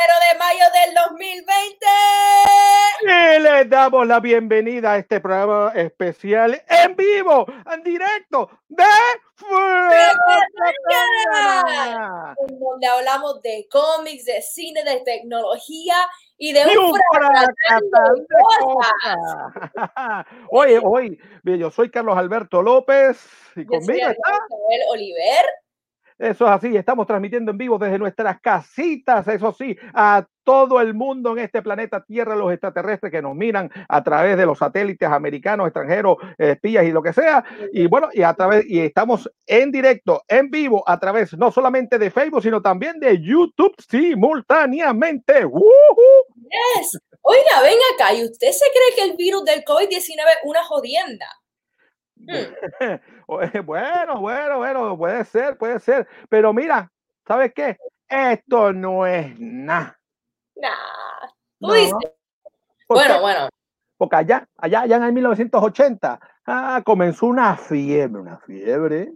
Primero de mayo del 2020. Y les damos la bienvenida a este programa especial en vivo, en directo de En donde hablamos de cómics, de cine, de tecnología y de Y un un de Oye, hoy, yo soy Carlos Alberto López y Yo conmigo está. Oliver. Eso es así, estamos transmitiendo en vivo desde nuestras casitas, eso sí, a todo el mundo en este planeta Tierra, los extraterrestres que nos miran a través de los satélites americanos, extranjeros, espías y lo que sea. Y bueno, y a través, y estamos en directo, en vivo, a través no solamente de Facebook, sino también de YouTube simultáneamente. Yes. Oiga, ven acá, ¿y usted se cree que el virus del COVID-19 es una jodienda? Hmm. Bueno, bueno, bueno, puede ser, puede ser. Pero mira, ¿sabes qué? Esto no es nada. Nah. Tú No. dices. ¿Por Bueno, qué? bueno. Porque allá, allá, allá en el 1980, ah, comenzó una fiebre, una fiebre.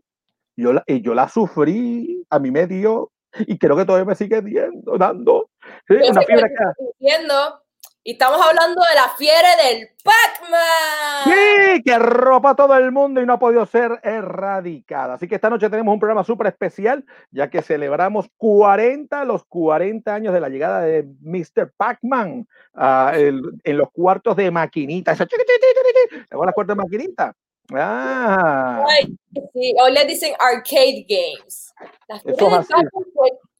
Yo la, y yo la sufrí, a mí me dio, y creo que todavía me sigue diendo, dando. Sí, una fiebre que, diciendo, y estamos hablando de la fiebre del Pac-Man. sí, que ropa a todo el mundo y no ha podido ser erradicada. Así que esta noche tenemos un programa súper especial, ya que celebramos 40, los 40 años de la llegada de Mr. Pac-Man el- en los cuartos de maquinita. ¿Te las cuartos de maquinita? Ah. Ay, sí, hoy les dicen arcade games. La fiebre Eso es así.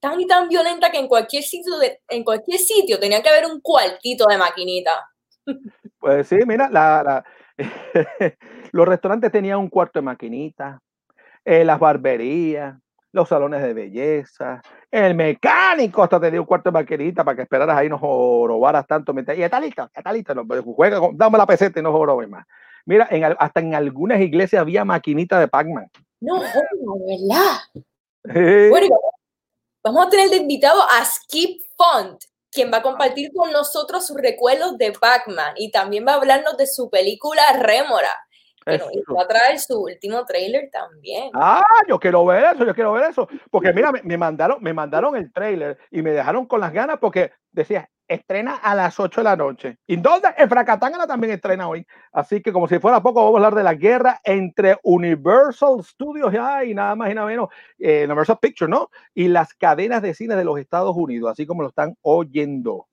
Tan y tan violenta que en cualquier sitio, de- en cualquier sitio tenía que haber un cuartito de maquinita. Pues sí, mira, la, la- los restaurantes tenían un cuarto de maquinita, eh, las barberías, los salones de belleza, el mecánico hasta tenía un cuarto de maquinita para que esperaras ahí no jorobaras tanto. mientras- Y está listo, está listo, no, juega, dame la peseta y no jorobes más. Mira, en, hasta en algunas iglesias había maquinita de Pac-Man. No, joder, ¿verdad? Sí. Bueno, y vamos- a tener de invitado a Skip Font, quien va a compartir con nosotros sus recuerdos de Pac-Man y también va a hablarnos de su película Rémora. que nos- va a traer su último trailer también. Ah, yo quiero ver eso, yo quiero ver eso. Porque mira, me, me mandaron, me mandaron el trailer y me dejaron con las ganas porque decía, estrena a las 8 de la noche. ¿Y dónde? En Fracatangana también estrena hoy. Así que como si fuera poco, vamos a hablar de la guerra entre Universal Studios ya, y nada más y nada menos, eh, Universal Pictures, ¿no? Y las cadenas de cine de los Estados Unidos, así como lo están oyendo.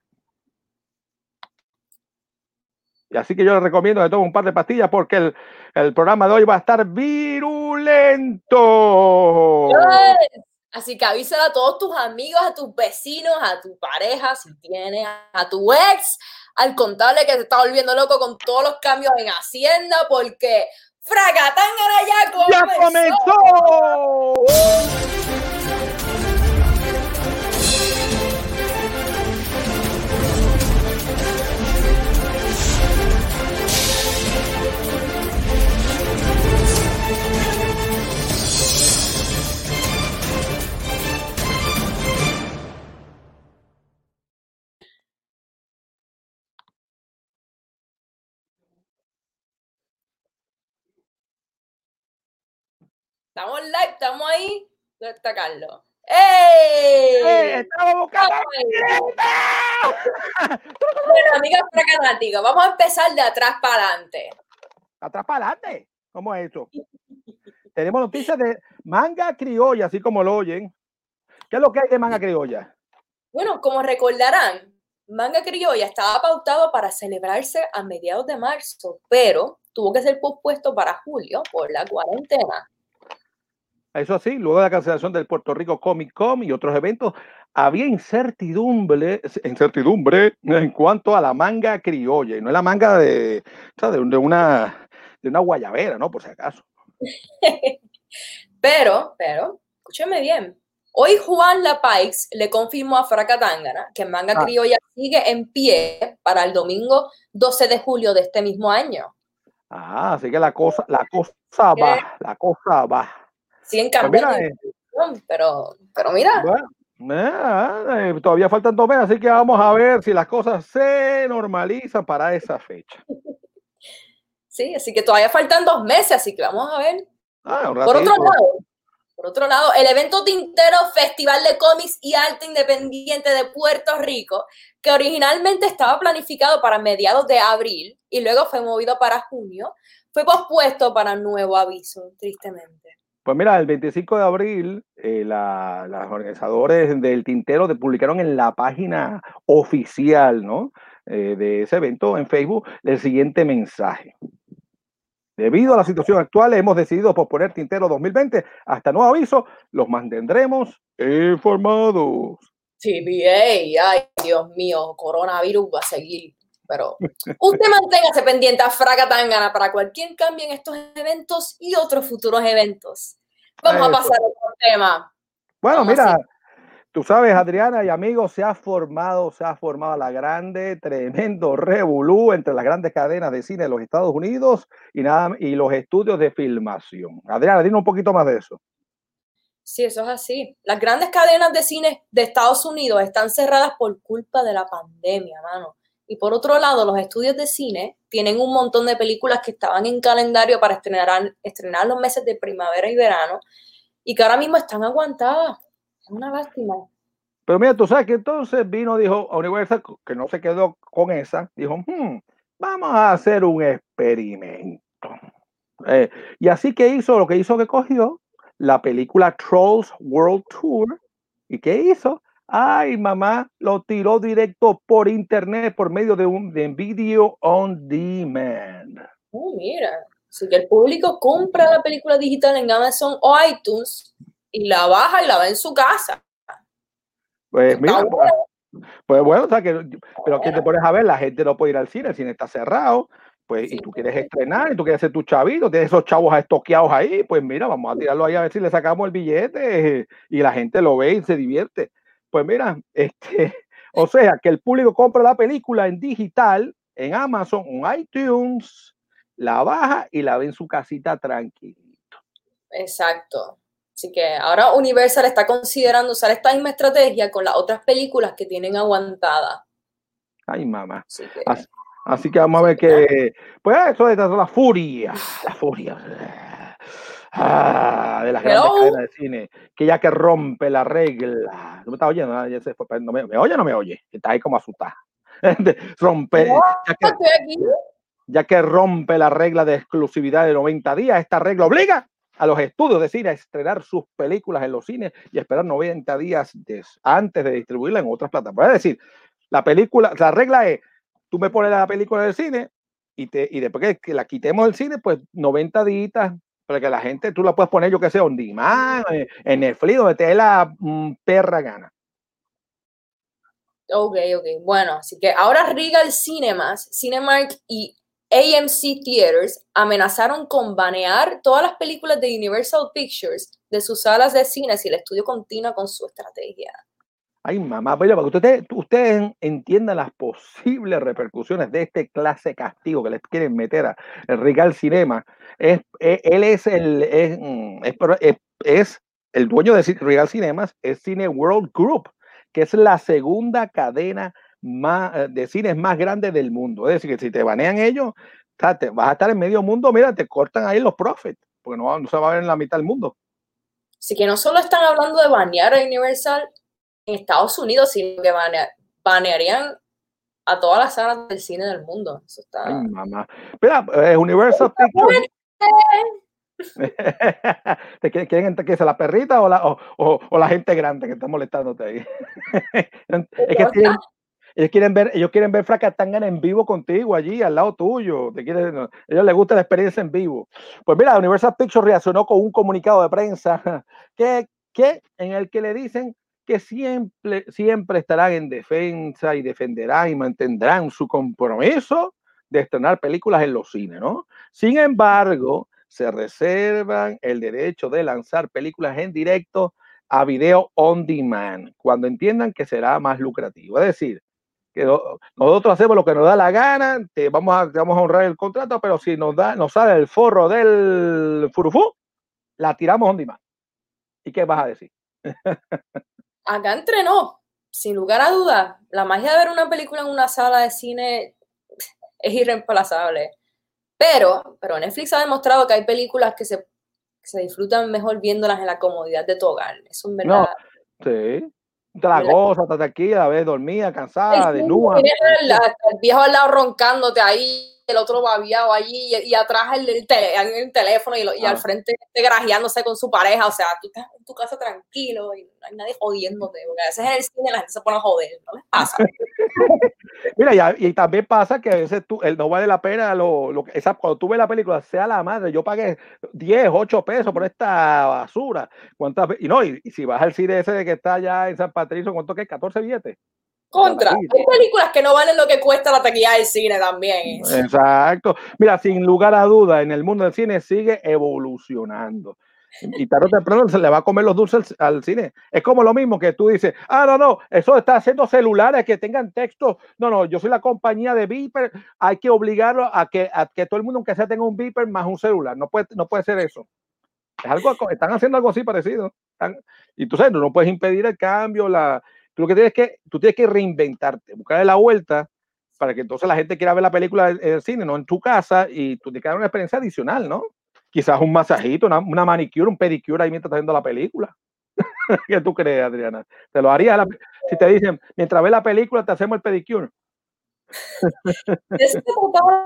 Y así que yo les recomiendo que tomen un par de pastillas porque el, el programa de hoy va a estar virulento. Yes. Así que avísale a todos tus amigos, a tus vecinos, a tu pareja, si tienes, a tu ex, al contable que se está volviendo loco con todos los cambios en Hacienda, porque Fracatangana ya ¡Ya comenzó. comenzó! Estamos live, estamos ahí. ¿Dónde está Carlos? ¡Ey! ¡Eh, ¡Estamos buscando! Bueno, amigas fracanáticas, vamos a empezar de atrás para adelante. Atrás para adelante. ¿Cómo es eso? Tenemos noticias de manga criolla, así como lo oyen. ¿Qué es lo que hay de manga criolla? Bueno, como recordarán, Manga Criolla estaba pautado para celebrarse a mediados de marzo, pero tuvo que ser pospuesto para julio por la cuarentena. Eso sí, luego de la cancelación del Puerto Rico Comic Con y otros eventos, había incertidumbre, incertidumbre en cuanto a la manga criolla, y no es la manga de, de, un- de una, de una guayabera, ¿no? Por si acaso. Pero, pero, escúcheme bien. Hoy Juan Lapaix le confirmó a Fracatangana que Manga Ah. Criolla sigue en pie para el domingo 12 de julio de este mismo año. Ah, así que la cosa, la cosa va, la cosa va. Siguen Pues cambiando mira, de eh, pero, pero mira, bueno, eh, todavía faltan dos meses, así que vamos a ver si las cosas se normalizan para esa fecha. sí, así que todavía faltan dos meses, así que vamos a ver. Ah, Por otro lado, Por otro lado, el evento Tintero Festival de Cómics y Arte Independiente de Puerto Rico, que originalmente estaba planificado para mediados de abril y luego fue movido para junio, fue pospuesto para nuevo aviso, tristemente. Pues mira, el 25 de abril, eh, los organizadores del Tintero publicaron en la página oficial ¿no? Eh, de ese evento en Facebook el siguiente mensaje. Debido a la situación actual, hemos decidido posponer Tintero 2020 hasta nuevo aviso. Los mantendremos informados. TBA, ay Dios mío, coronavirus va a seguir. Pero usted manténgase pendiente a Fracatangana para cualquier cambio en estos eventos y otros futuros eventos. Vamos a pasar a otro tema. Bueno, mira, Tú sabes, Adriana y amigos, se ha formado, se ha formado la grande, tremendo revolú entre las grandes cadenas de cine de los Estados Unidos y, nada, y los estudios de filmación. Adriana, dime un poquito más de eso. Sí, eso es así. Las grandes cadenas de cine de Estados Unidos están cerradas por culpa de la pandemia, mano. Y por otro lado, los estudios de cine tienen un montón de películas que estaban en calendario para estrenar, estrenar los meses de primavera y verano y que ahora mismo están aguantadas una lástima. Pero mira, tú sabes que entonces vino, dijo a Universal, que no se quedó con esa, dijo, hmm, vamos a hacer un experimento. Eh, y así que hizo, lo que hizo que cogió la película Trolls World Tour. ¿Y qué hizo? Ay, mamá, lo tiró directo por internet por medio de un de video on demand. Oh, mira, si que el público compra la película digital en Amazon o iTunes y la baja y la ve en su casa. Pues mira, pues, pues, bueno, o sea que, pero que te pones a ver, la gente no puede ir al cine, el cine está cerrado, pues, y tú quieres estrenar, y tú quieres hacer tu chavito, tienes esos chavos estoqueados ahí, pues mira, vamos a tirarlo ahí a ver si le sacamos el billete y la gente lo ve y se divierte. Pues mira, este, o sea, que el público compra la película en digital, en Amazon, en iTunes, la baja y la ve en su casita tranquilito. Exacto. Así que ahora Universal está considerando usar esta misma estrategia con las otras películas que tienen aguantada. Ay, mamá. Así que, vamos a ver que. Pues eso es la furia. La furia. Ah, de las grandes cadenas de cine. Que ya que rompe la regla. ¿No me estás oyendo? Ah, ya se fue. ¿No me, oye o no me oye? Está ahí como asustada. rompe. ya, que, ya que rompe la regla de exclusividad de 90 días, esta regla obliga a los estudios de cine a estrenar sus películas en los cines y esperar 90 días antes de distribuirla en otras plataformas. Es decir, la película, la regla es, tú me pones la película del cine y, te, y después que la quitemos del cine, pues 90 días que la gente, tú la puedes poner, yo que sé, on demand, en Netflix, donde te dé la mm, perra gana. Ok, ok. Bueno, así que ahora Regal Cinemas, Cinemark y AMC Theaters amenazaron con banear todas las películas de Universal Pictures de sus salas de cine si el estudio continúa con su estrategia. Ay, mamá, para que ustedes, ustedes entiendan las posibles repercusiones de este clase castigo que les quieren meter a Regal Cinema. Es, e, él es el, es, mm, es, el dueño de Regal Cinemas, es Cine World Group, que es la segunda cadena más, eh, de cines más grandes del mundo. Es decir, que si te banean ellos, vas a estar en medio mundo, mira, te cortan ahí los profits, porque no, no se va a ver en la mitad del mundo. Así que no solo están hablando de banear a Universal en Estados Unidos, sino que banearían a todas las salas del cine del mundo. Eso está... Ay, mamá. Mira, eh, Universal Pictures. ¿Te quieren, que sea la perrita o la, o, o, la gente grande que está molestándote ahí? es que tienen, ellos quieren ver, ellos quieren ver Fracatangana en vivo contigo allí, al lado tuyo. Te quieren, a ellos les gusta la experiencia en vivo. Pues mira, Universal Pictures reaccionó con un comunicado de prensa que, que, en el que le dicen que siempre, siempre estarán en defensa y defenderán y mantendrán su compromiso de estrenar películas en los cines, ¿no? Sin embargo, se reservan el derecho de lanzar películas en directo a video on demand, cuando entiendan que será más lucrativo. Es decir, que nosotros hacemos lo que nos da la gana, te vamos a, vamos a honrar el contrato, pero si nos da, nos sale el forro del furufú, la tiramos on demand. ¿Y qué vas a decir? Acá entrenó, sin lugar a dudas, la magia de ver una película en una sala de cine es irreemplazable. Pero, pero Netflix ha demostrado que hay películas que se se disfrutan mejor viéndolas en la comodidad de tu hogar. Eso es verdad. No, sí. La goza, estás aquí, a ver, dormida, cansada, desnuda. Tienes el, el viejo al lado roncándote ahí el otro babiado allí y, atrás el, el, teléfono y, y al frente grajeándose con su pareja. O sea, tú estás en tu casa tranquilo y no hay nadie jodiéndote. Porque a veces en el cine la gente se pone a joder, ¿no les pasa? Mira, y, también pasa que a veces tú, no vale la pena lo, lo esa, cuando tú ves la película, sea la madre, yo pagué 10, 8 pesos por esta basura. ¿Cuántas Y no, y, si vas al cine ese de que está allá en San Patricio, ¿cuánto que 14 billetes? Contra. Hay películas que no valen lo que cuesta la taquilla del cine también. Exacto. Mira, sin lugar a duda, en el mundo del cine sigue evolucionando. Y tarde o temprano se le va a comer los dulces al, cine. Es como lo mismo que tú dices, ah, no, no, eso está haciendo celulares que tengan texto. No, no, yo soy la compañía de Viper, hay que obligarlo a que, a que todo el mundo, aunque sea, tenga un Viper más un celular. No puede, no puede ser eso. Es algo, están haciendo algo así parecido. y tú sabes, no puedes impedir el cambio, la, Tú lo que tienes que, tú tienes que reinventarte, buscarle la vuelta para que entonces la gente quiera ver la película en el cine, no en tu casa, y tú tienes que dar una experiencia adicional, ¿no? Quizás un masajito, una, una manicure, un pedicure ahí mientras estás viendo la película. ¿Qué tú crees, Adriana? ¿Te lo harías? Si te dicen, mientras ves la película, te hacemos el pedicure. De eso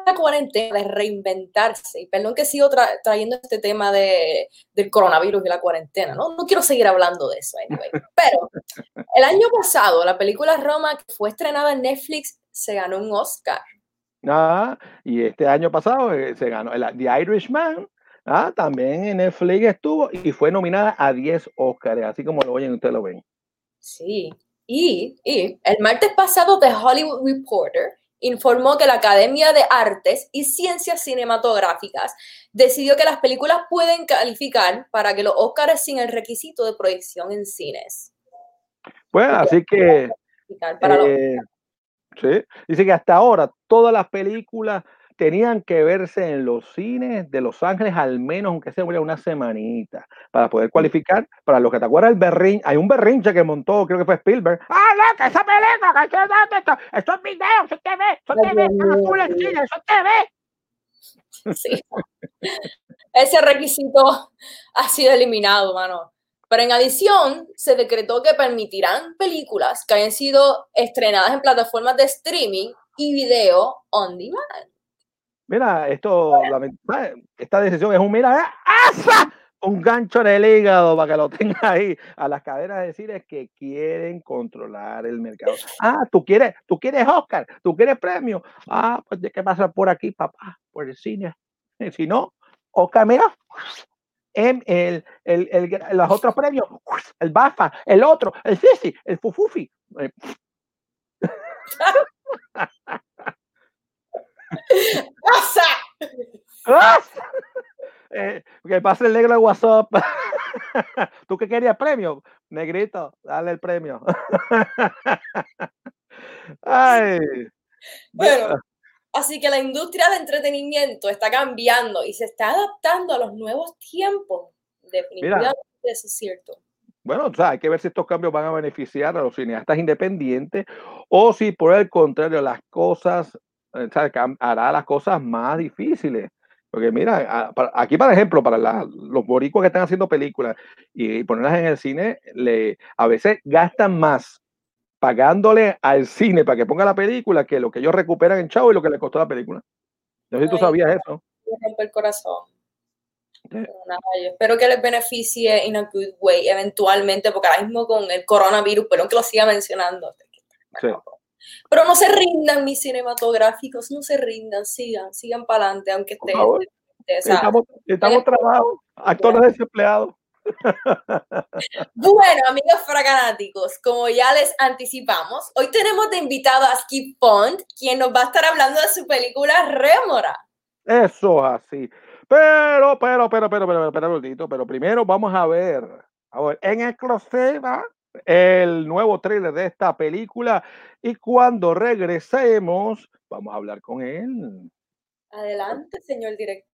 la cuarentena, de reinventarse. Y perdón que sigo trayendo este tema de, del coronavirus y la cuarentena, ¿no? No quiero seguir hablando de eso, anyway. Pero el año pasado, la película Roma, que fue estrenada en Netflix, se ganó un Oscar. Ah, y este año pasado eh, se ganó el, The Irishman. Ah, también en Netflix estuvo y fue nominada a 10 Oscars, así como lo oyen, ustedes lo ven. Sí, y, el martes pasado, The Hollywood Reporter informó que la Academia de Artes y Ciencias Cinematográficas decidió que las películas pueden calificar para que los Oscars sin el requisito de proyección en cines. Bueno, así que... Eh, sí, dice que hasta ahora todas las películas tenían que verse en los cines de Los Ángeles al menos, aunque sea una semanita, para poder cualificar. Para los que te acuerdas, el berrinche, hay un berrinche que montó, creo que fue Spielberg. ¡Ah, no, que esa película, que esto, esto es video, eso te ve, eso te ve, eso te ve. Sí. Ese requisito ha sido eliminado, mano. Pero en adición, se decretó que permitirán películas que hayan sido estrenadas en plataformas de streaming y video on demand. Mira, esto, esta decisión es un mira, un gancho en el hígado para que lo tenga ahí a las cadenas de cine que quieren controlar el mercado. Ah, tú quieres, tú quieres Oscar, tú quieres premio. Ah, pues de qué pasa por aquí, papá, por el cine. Si no, Oscar, mira, en el, el, el, los otros premios, el BAFA, el otro, el Sisi, el Fufufi. ¡Pasa! eh, que pase el negro de WhatsApp. ¿Tú qué querías premio? Negrito, dale el premio. Ay. Bueno, así que la industria de entretenimiento está cambiando y se está adaptando a los nuevos tiempos. Definitivamente eso es cierto. Bueno, o sea, hay que ver si estos cambios van a beneficiar a los cineastas independientes o si por el contrario las cosas eh, hará las cosas más difíciles. Porque mira, aquí por ejemplo, para los boricuas que están haciendo películas y, ponerlas en el cine, le, a veces gastan más pagándole al cine para que ponga la película que lo que ellos recuperan en chavo y lo que le costó la película. No sé si tú sabías eso. el corazón. espero que les beneficie in a good way eventualmente, porque ahora mismo con el coronavirus, pero que lo siga mencionando. Sí. Pero no se rindan mis cinematográficos, no se rindan, sigan, sigan para adelante, aunque estén. estamos, estamos trabajando, actores desempleados. Bueno, amigos fraganáticos, como ya les anticipamos, hoy tenemos de invitado a Skip Pond, quien nos va a estar hablando de su película Rémora. Eso es así. Pero, pero, pero, pero, pero, pero, pero, pero primero vamos a ver, a ver, en exclusiva el nuevo trailer de esta película y cuando regresemos vamos a hablar con él. Adelante, señor director.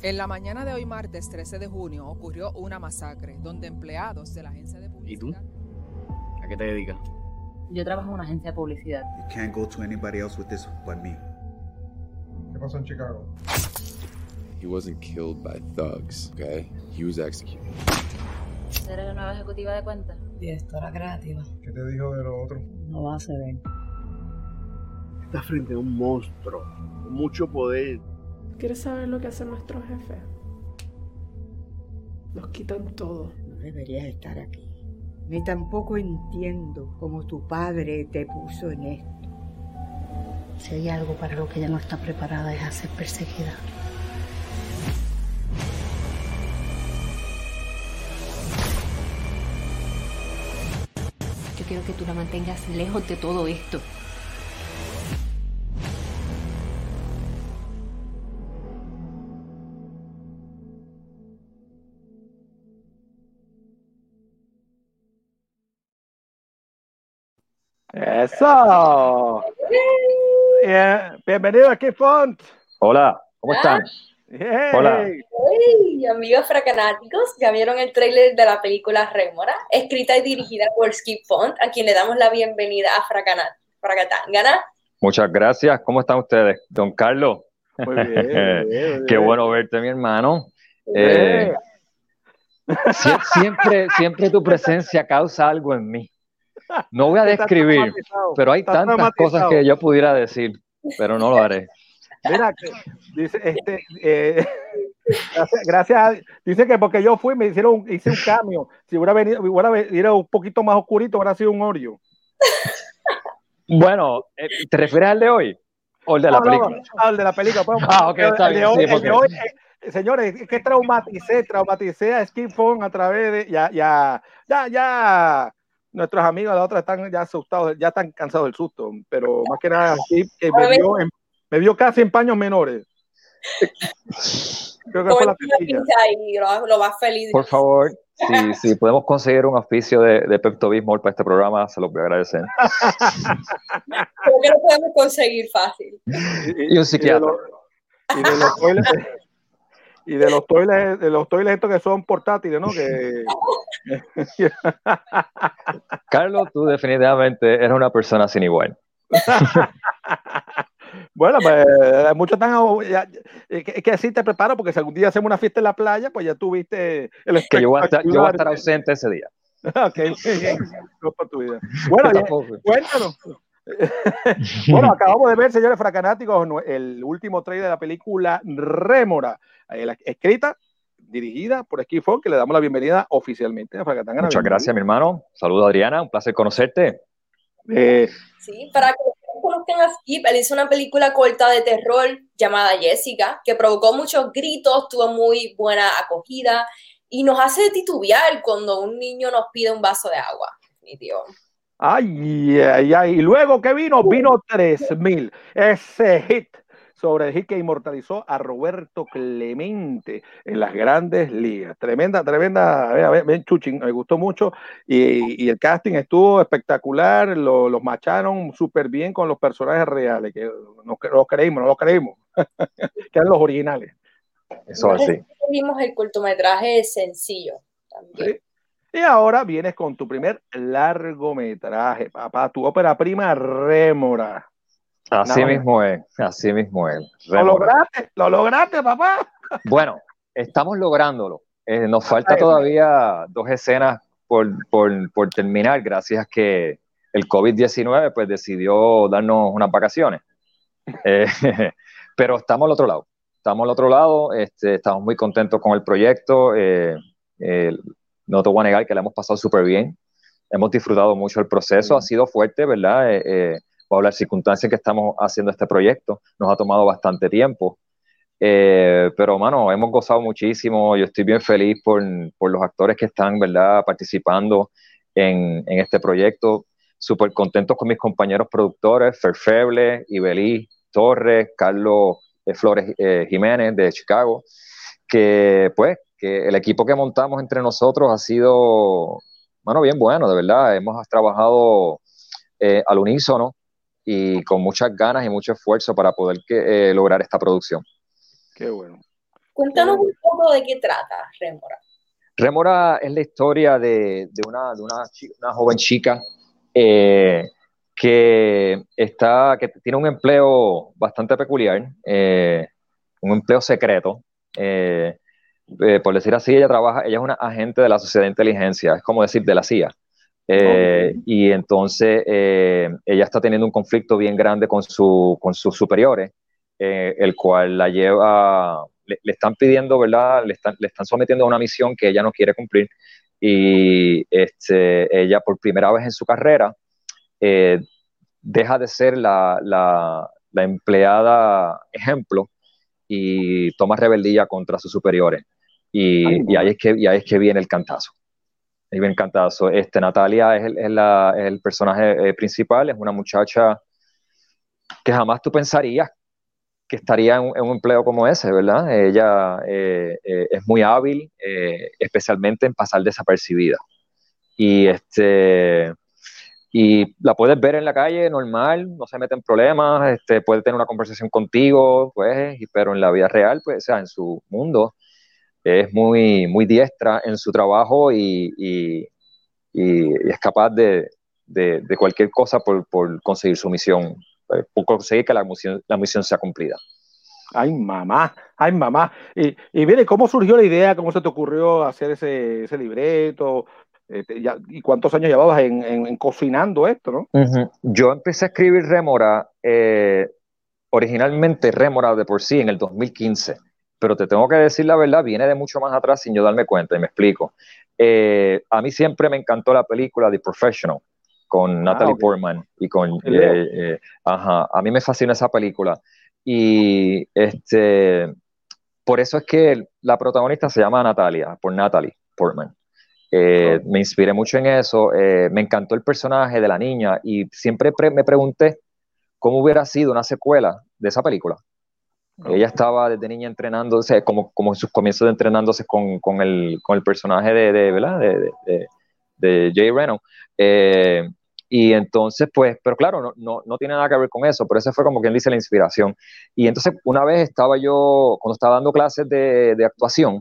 En la mañana de hoy, martes 13 de junio, ocurrió una masacre donde empleados de la agencia de publicidad. ¿Y tú? ¿A qué te dedicas? Yo trabajo en una agencia de publicidad. You can't go to anybody else with this but me. ¿Qué pasó en Chicago? He wasn't killed by thugs, okay? He was executed. ¿Eres la nueva ejecutiva de cuentas? Directora creativa. ¿Qué te dijo de lo otro? No va a ser bien. Estás frente a un monstruo con mucho poder. ¿Quieres saber lo que hace nuestro jefe? Nos quitan todo. No deberías estar aquí. Ni tampoco entiendo cómo tu padre te puso en esto. Si hay algo para lo que ella no está preparada es a ser perseguida. Yo quiero que tú la mantengas lejos de todo esto. Eso. Bien, bienvenido aquí, Font. Hola, ¿cómo están? Hey. Hola. Hey, amigos fracanáticos, ya vieron el tráiler de la película Rémora, escrita y dirigida por Skip Font, a quien le damos la bienvenida a Fracanat, Fracatangana. Muchas gracias. ¿Cómo están ustedes? Don Carlos. Muy bien, muy bien, muy Qué bien. bueno verte, mi hermano. Eh, sie- siempre, siempre tu presencia causa algo en mí. No voy a describir, pero hay tantas cosas que yo pudiera decir, pero no lo haré. Mira, que dice, este, eh, gracias, gracias a- dice que porque yo fui, me hicieron, hice un cambio. Si hubiera venido, hubiera venido un poquito más oscurito, hubiera sido un Oreo. Bueno, eh, ¿te refieres al de hoy? ¿O el de la No, no, película? ah, el de la película. pues, Ah, ok, está el de bien, hoy- sí, el de porque- hoy, eh, señores, es que traumaticé, traumaticé a Skip Phone a través de, ya, ya, ya, ya, nuestros amigos de la otra están ya asustados, ya están cansados del susto, pero más que nada, Skip que me vio, en- me vio casi en paños menores. Creo que fue la y lo, lo vas feliz. Por favor, si, si podemos conseguir un auspicio de, de Pepto Bismol para este programa, se los voy a agradecer. Creo que lo podemos conseguir fácil. Y un psiquiatra. Y de los toiles, y de los toiles, de los toiles estos que son portátiles, ¿no? Que, Carlos, tú definitivamente eres una persona sin igual. Bueno, pues muchos están ya- es que, que así te preparo porque si algún día hacemos una fiesta en la playa, pues ya tuviste el Que yo voy a estar, yo voy a estar ausente ese día. Ok, bien. Bueno, ya- cuéntanos. bueno, acabamos de ver, señores fracanáticos, el último trailer de la película Rémora, escrita, dirigida por Skip Ford, que le damos la bienvenida oficialmente a Fracatangana. Muchas gracias, mi hermano. Saludos, Adriana. Un placer conocerte. Eh, Sí, para que no conozcan a Skip, él hizo una película corta de terror llamada Jessica, que provocó muchos gritos, tuvo muy buena acogida y nos hace titubear cuando un niño nos pide un vaso de agua. Definitivo. Ay, ay, ay. Y luego que vino, vino 3000. Ese hit sobre el hit que inmortalizó a Roberto Clemente en las grandes ligas. Tremenda, tremenda. A ver, a ver, ven, Chuchín, me gustó mucho. Y, y el casting estuvo espectacular. lo- los macharon súper bien con los personajes reales, que no los creímos, no los creímos. que eran los originales. Eso así. Vimos el cortometraje sencillo también. Sí. Y ahora vienes con tu primer largometraje, papá, tu ópera prima Rémora. Así mismo es. Así mismo es. Lo lograste, lo lograste, papá. Bueno, estamos lográndolo. Eh, nos falta todavía dos escenas por, por- por terminar, gracias que el COVID-19 pues decidió darnos unas vacaciones. Eh, pero estamos al otro lado. Estamos al otro lado, este, estamos muy contentos con el proyecto. eh, eh, no te voy a negar que la hemos pasado súper bien. Hemos disfrutado mucho el proceso, ha sido fuerte, ¿verdad? Eh, eh, bajo las circunstancias que estamos haciendo este proyecto, nos ha tomado bastante tiempo. Eh, pero, mano, hemos gozado muchísimo. Yo estoy bien feliz por, por los actores que están, ¿verdad?, participando en, en este proyecto. Súper contentos con mis compañeros productores, Ferfeble, Ibelí Torres, Carlos eh, Flores eh, Jiménez de Chicago, que, pues, que el equipo que montamos entre nosotros ha sido, mano, bien bueno, de verdad. Hemos trabajado eh, al unísono y con muchas ganas y mucho esfuerzo para poder que, eh, lograr esta producción. Qué bueno. Cuéntanos un poco de qué trata Rémora. Rémora es la historia de, de una, de una, una joven chica eh, que, está, que tiene un empleo bastante peculiar, eh, un empleo secreto. eh, eh, por decir así, ella trabaja, ella es una agente de la Sociedad de Inteligencia, es como decir de la CIA. Eh, Y entonces eh, ella está teniendo un conflicto bien grande con, su, con sus superiores, el cual la lleva, le, le están pidiendo, ¿verdad? Le están, le están sometiendo a una misión que ella no quiere cumplir. Y este, ella, por primera vez en su carrera, deja de ser la, la, la empleada ejemplo y toma rebeldía contra sus superiores. Y, y ahí, es que, y ahí es que viene el cantazo. Ahí viene el cantazo. Este, Natalia es el, es la- es el personaje eh, principal, es una muchacha que jamás tú pensarías que estaría en, un- en un empleo como ese, ¿verdad? Ella eh, eh, es muy hábil, eh, especialmente en pasar desapercibida. Y este y la puedes ver en la calle normal, no se mete en problemas, este, puede tener una conversación contigo, pues, pero en la vida real, pues, o sea, en su mundo, es muy, muy diestra en su trabajo y, y- es capaz de, de- de cualquier cosa por, por conseguir su misión, eh, por conseguir que la misión, la misión sea cumplida. Ay, mamá, ay, mamá. Y, y mire, ¿cómo surgió la idea? ¿Cómo se te ocurrió hacer ese, ese libreto? Ya- ¿y cuántos años llevabas en, en- en cocinando esto, no? Yo empecé a escribir Rémora, eh, originalmente Rémora de por sí en el 2015, pero te tengo que decir la verdad, viene de mucho más atrás sin yo darme cuenta, y me explico. Eh, a mí siempre me encantó la película The Professional con Natalie ok. Portman y con... Eh, eh, ajá, a mí me fascina esa película. Y este, por eso es que la protagonista se llama Natalia, por Natalie Portman. Eh, me inspiré mucho en eso, eh, me encantó el personaje de la niña y siempre pre- me pregunté cómo hubiera sido una secuela de esa película. Ella estaba desde niña entrenándose, como, como en sus comienzos de entrenándose con, con el, con el personaje de, de, ¿verdad? de, de, de- Jay Reno. Eh, y entonces, pues, pero claro, no, no, no tiene nada que ver con eso, pero esa fue como quien dice la inspiración. Y entonces, una vez estaba yo, cuando estaba dando clases de, de actuación,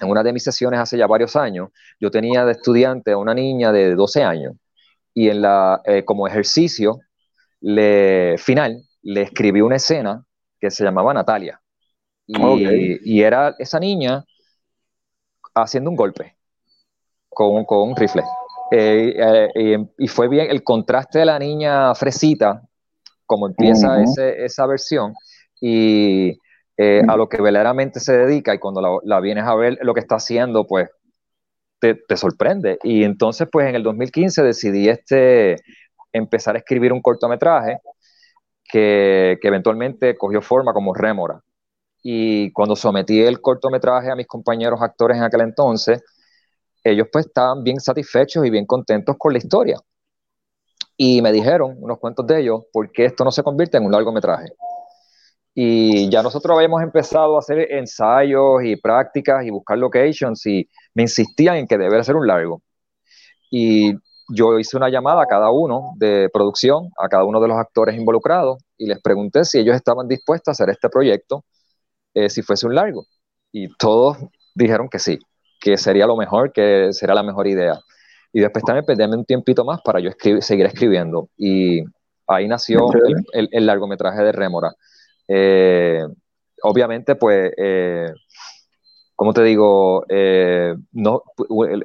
en una de mis sesiones hace ya varios años, yo tenía de estudiante a una niña de 12 años y en la, eh, como ejercicio le, final le escribí una escena que se llamaba Natalia. Y, era esa niña haciendo un golpe con, con un rifle. Eh, eh, y, fue bien el contraste de la niña fresita, como empieza ese- esa versión, y eh, a lo que verdaderamente se dedica, y cuando la, la vienes a ver lo que está haciendo, pues te, te sorprende. Y entonces, pues en el 2015 decidí este, empezar a escribir un cortometraje que, eventualmente cogió forma como Rémora. Y cuando sometí el cortometraje a mis compañeros actores en aquel entonces, ellos pues estaban bien satisfechos y bien contentos con la historia. Y me dijeron, unos cuantos de ellos, ¿por qué esto no se convierte en un largometraje? Y ya nosotros habíamos empezado a hacer ensayos y prácticas y buscar locations y me insistían en que debería ser un largo. Y yo hice una llamada a cada uno de producción, a cada uno de los actores involucrados y les pregunté si ellos estaban dispuestos a hacer este proyecto eh, si fuese un largo. Y todos dijeron que sí, que sería lo mejor, que sería la mejor idea. Y después también pedíame un tiempito más para yo escribir, seguir escribiendo. Y ahí nació el largometraje de Rémora. Eh, obviamente, pues, eh, como te digo, eh, no,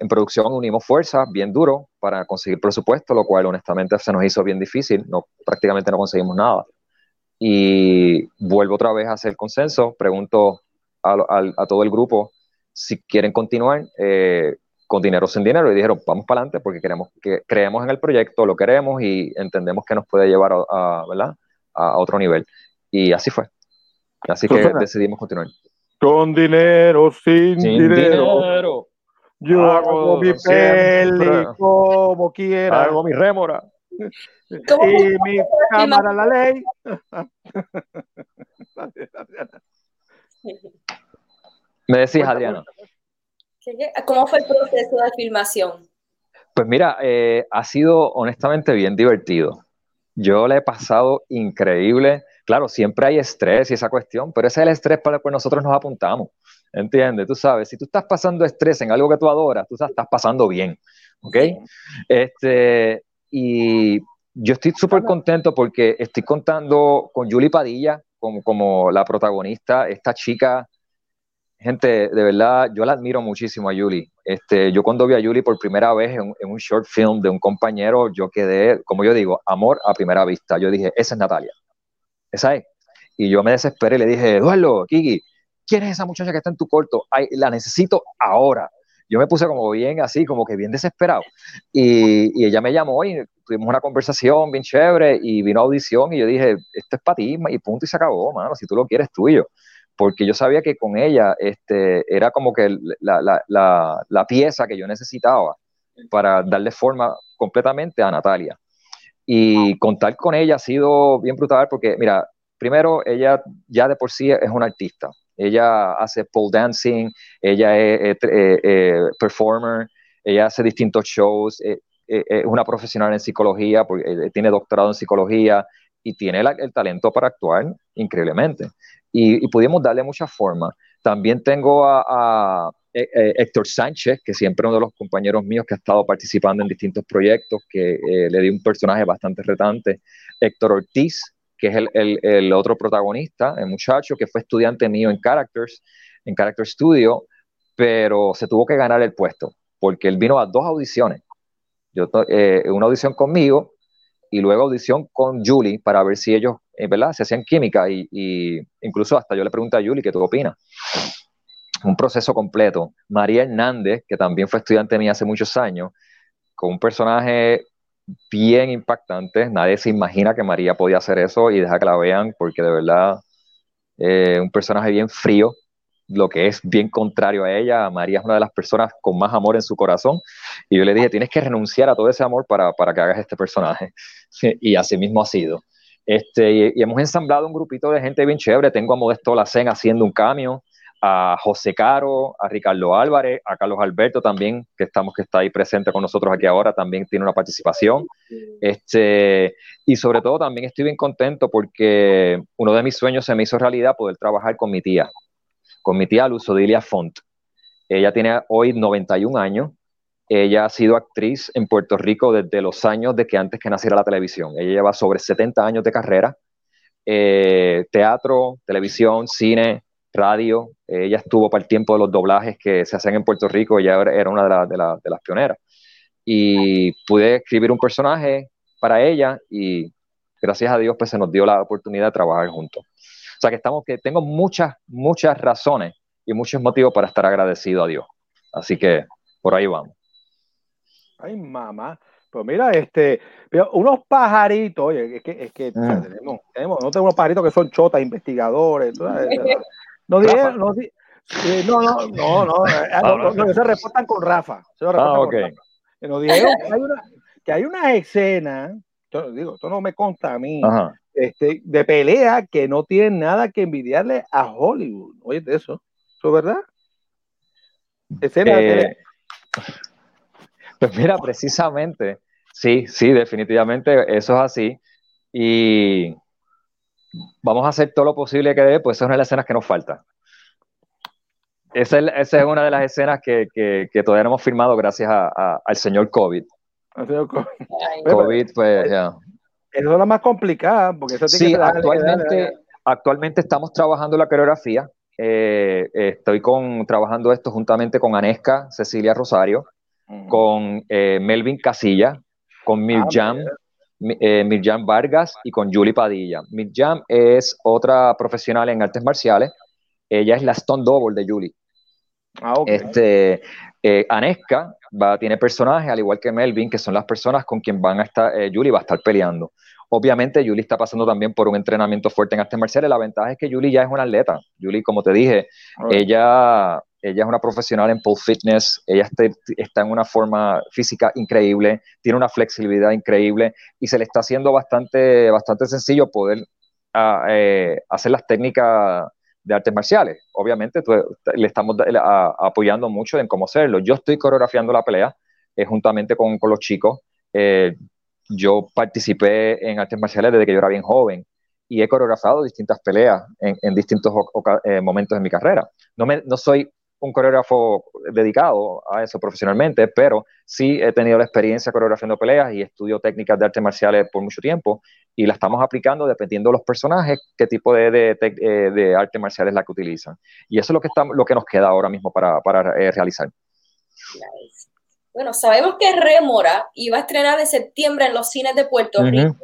en producción unimos fuerzas bien duro para conseguir presupuesto, lo cual honestamente se nos hizo bien difícil, no, prácticamente no conseguimos nada. Y vuelvo otra vez a hacer consenso, pregunto a, a- a todo el grupo si quieren continuar eh, con dinero o sin dinero y dijeron, vamos para adelante porque queremos que creemos en el proyecto, lo queremos y entendemos que nos puede llevar a, a- ¿verdad? a otro nivel. Y así fue. Así que decidimos continuar. Con dinero, sin, Sin dinero. dinero. Yo hago mi siempre. peli como quiera. Hago mi rémora. ¿Cómo y mi cámara la ley. Me decís, Adriana. ¿Qué- qué- ¿Cómo fue el proceso de filmación? Pues mira, eh, ha sido honestamente bien divertido. Yo le he pasado increíble. Claro, siempre hay estrés y esa cuestión, pero ese es el estrés para el que nosotros nos apuntamos. ¿Entiendes? Tú sabes, si tú estás pasando estrés en algo que tú adoras, tú estás pasando bien. ¿Ok? Este, y yo estoy súper contento porque estoy contando con Julie Padilla como, como la protagonista, esta chica gente, de verdad, yo la admiro muchísimo a Julie. Este, yo cuando vi a Julie por primera vez en, un short film de un compañero, yo quedé, como yo digo, amor a primera vista. Yo dije, esa es Natalia. Esa es. Y yo me desesperé y le dije, Eduardo, Kiki, ¿quién es esa muchacha que está en tu corto? Ay, la necesito ahora. Yo me puse como bien así, como que bien desesperado. Y, y ella me llamó y tuvimos una conversación bien chévere y vino a audición y yo dije, esto es para ti y punto y se acabó, mano, si tú lo quieres tuyo porque yo sabía que con ella este, era como que la, la, la, la, pieza que yo necesitaba para darle forma completamente a Natalia. Y contar con ella ha sido bien brutal porque, mira, primero, ella ya de por sí es una artista. Ella hace pole dancing, ella es, eh, eh, performer, ella hace distintos shows, eh, es una profesional en psicología, porque tiene doctorado en psicología y tiene el talento para actuar increíblemente y, pudimos darle mucha forma. También tengo a, eh, eh, Héctor Sánchez, que siempre es uno de los compañeros míos que ha estado participando en distintos proyectos, que eh, le di un personaje bastante retante. Héctor Ortiz, que es el, el, otro protagonista, el muchacho que fue estudiante mío en Characters, en Character Studio, pero se tuvo que ganar el puesto, porque él vino a dos audiciones. Yo, una audición conmigo y luego audición con Julie para ver si ellos, ¿verdad? Se hacían química y, incluso hasta yo le pregunté a Julie qué tú opinas. Un proceso completo. María Hernández, que también fue estudiante mía hace muchos años, con un personaje bien impactante. Nadie se imagina que María podía hacer eso y deja que la vean porque de verdad eh, un personaje bien frío, lo que es bien contrario a ella. María es una de las personas con más amor en su corazón. Y yo le dije, tienes que renunciar a todo ese amor para, para que hagas este personaje. y así mismo ha sido. Este, y, hemos ensamblado un grupito de gente bien chévere. Tengo a Modesto Lacen haciendo un cambio, a José Caro, a Ricardo Álvarez, a Carlos Alberto también, que estamos que está ahí presente con nosotros aquí ahora, también tiene una participación. Este, y sobre todo también estoy bien contento porque uno de mis sueños se me hizo realidad poder trabajar con mi tía con mi tía Luzodilia Font. Ella tiene hoy 91 años. Ella ha sido actriz en Puerto Rico desde los años de que antes que naciera la televisión. Ella lleva sobre 70 años de carrera. Eh, teatro, televisión, cine, radio. Ella estuvo para el tiempo de los doblajes que se hacen en Puerto Rico. Ella era una de, de las pioneras. Y pude escribir un personaje para ella y gracias a Dios pues se nos dio la oportunidad de trabajar juntos. O sea que estamos, que tengo muchas, muchas razones y muchos motivos para estar agradecido a Dios. Así que por ahí vamos. Ay, mamá. Pues mira, este, unos pajaritos, oye, es que, es que mm. tenemos, tenemos, no tengo unos pajaritos que son chotas, investigadores, no dijeron, no, no, no, no, no, eh, ah, no, se reportan con Rafa. Se ah, okay. Nos dijeron que hay una, que hay una escena, yo digo, esto no me consta a mí, Ajá este, de pelea que no tienen nada que envidiarle a Hollywood. Oye, de eso, ¿eso es verdad? Eh, pues mira, precisamente, sí, sí, definitivamente eso es así. Y vamos a hacer todo lo posible que dé, pues esa es una de las escenas que nos falta. Esa es, una de las escenas que, todavía no hemos firmado gracias al señor COVID. COVID. pues, ya. Eso es la más complicada, porque eso tiene sí, que actualmente, actualmente estamos trabajando la coreografía. Eh, estoy con, trabajando esto juntamente con Anesca Cecilia Rosario, con eh, Melvin Casilla, con Mirjam, ah, eh, Mirjam Vargas y con Julie Padilla. Mirjam es otra profesional en artes marciales. Ella es la Stone Double de Julie. Ah, este, Anesca va, tiene personajes, al igual que Melvin, que son las personas con quien van a estar, Julie va a estar peleando. Obviamente, Julie está pasando también por un entrenamiento fuerte en artes marciales. La ventaja es que Julie ya es una atleta. Julie, como te dije, ella, ella es una profesional en pole fitness. Ella está, en una forma física increíble, tiene una flexibilidad increíble y se le está haciendo bastante, bastante sencillo poder ah, eh, hacer las técnicas de artes marciales. Obviamente, le estamos apoyando mucho en cómo hacerlo. Yo estoy coreografiando la pelea eh, juntamente con, los chicos. Eh, yo participé en artes marciales desde que yo era bien joven y he coreografado distintas peleas en, en distintos eh, momentos de mi carrera. No, me, no soy un coreógrafo dedicado a eso profesionalmente, pero sí he tenido la experiencia coreografiando peleas y estudio técnicas de artes marciales por mucho tiempo y la estamos aplicando dependiendo de los personajes, qué tipo de, de, de, de artes marciales la que utilizan. Y eso es lo que, está, lo que nos queda ahora mismo para, para eh, realizar. Nice. Bueno, sabemos que Rémora iba a estrenar en septiembre en los cines de Puerto. Rico.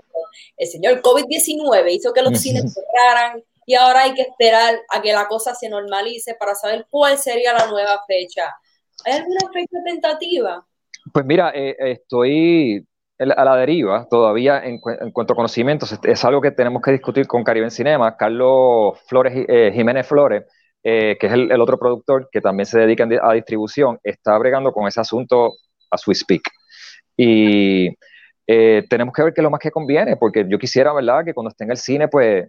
El señor COVID-19 hizo que los Ujú. cines cerraran y ahora hay que esperar a que la cosa se normalice para saber cuál sería la nueva fecha. ¿Hay alguna fecha tentativa? Pues mira, eh, estoy a la deriva todavía en, cu- en cuanto a conocimientos. Es, algo que tenemos que discutir con Caribe en Cinema. Carlos Flores, eh, Jiménez Flores, eh, que es el, otro productor que también se dedica a distribución, está bregando con ese asunto a su speak. Y tenemos que ver qué es lo más que conviene, porque yo quisiera, ¿verdad?, que cuando esté en el cine, pues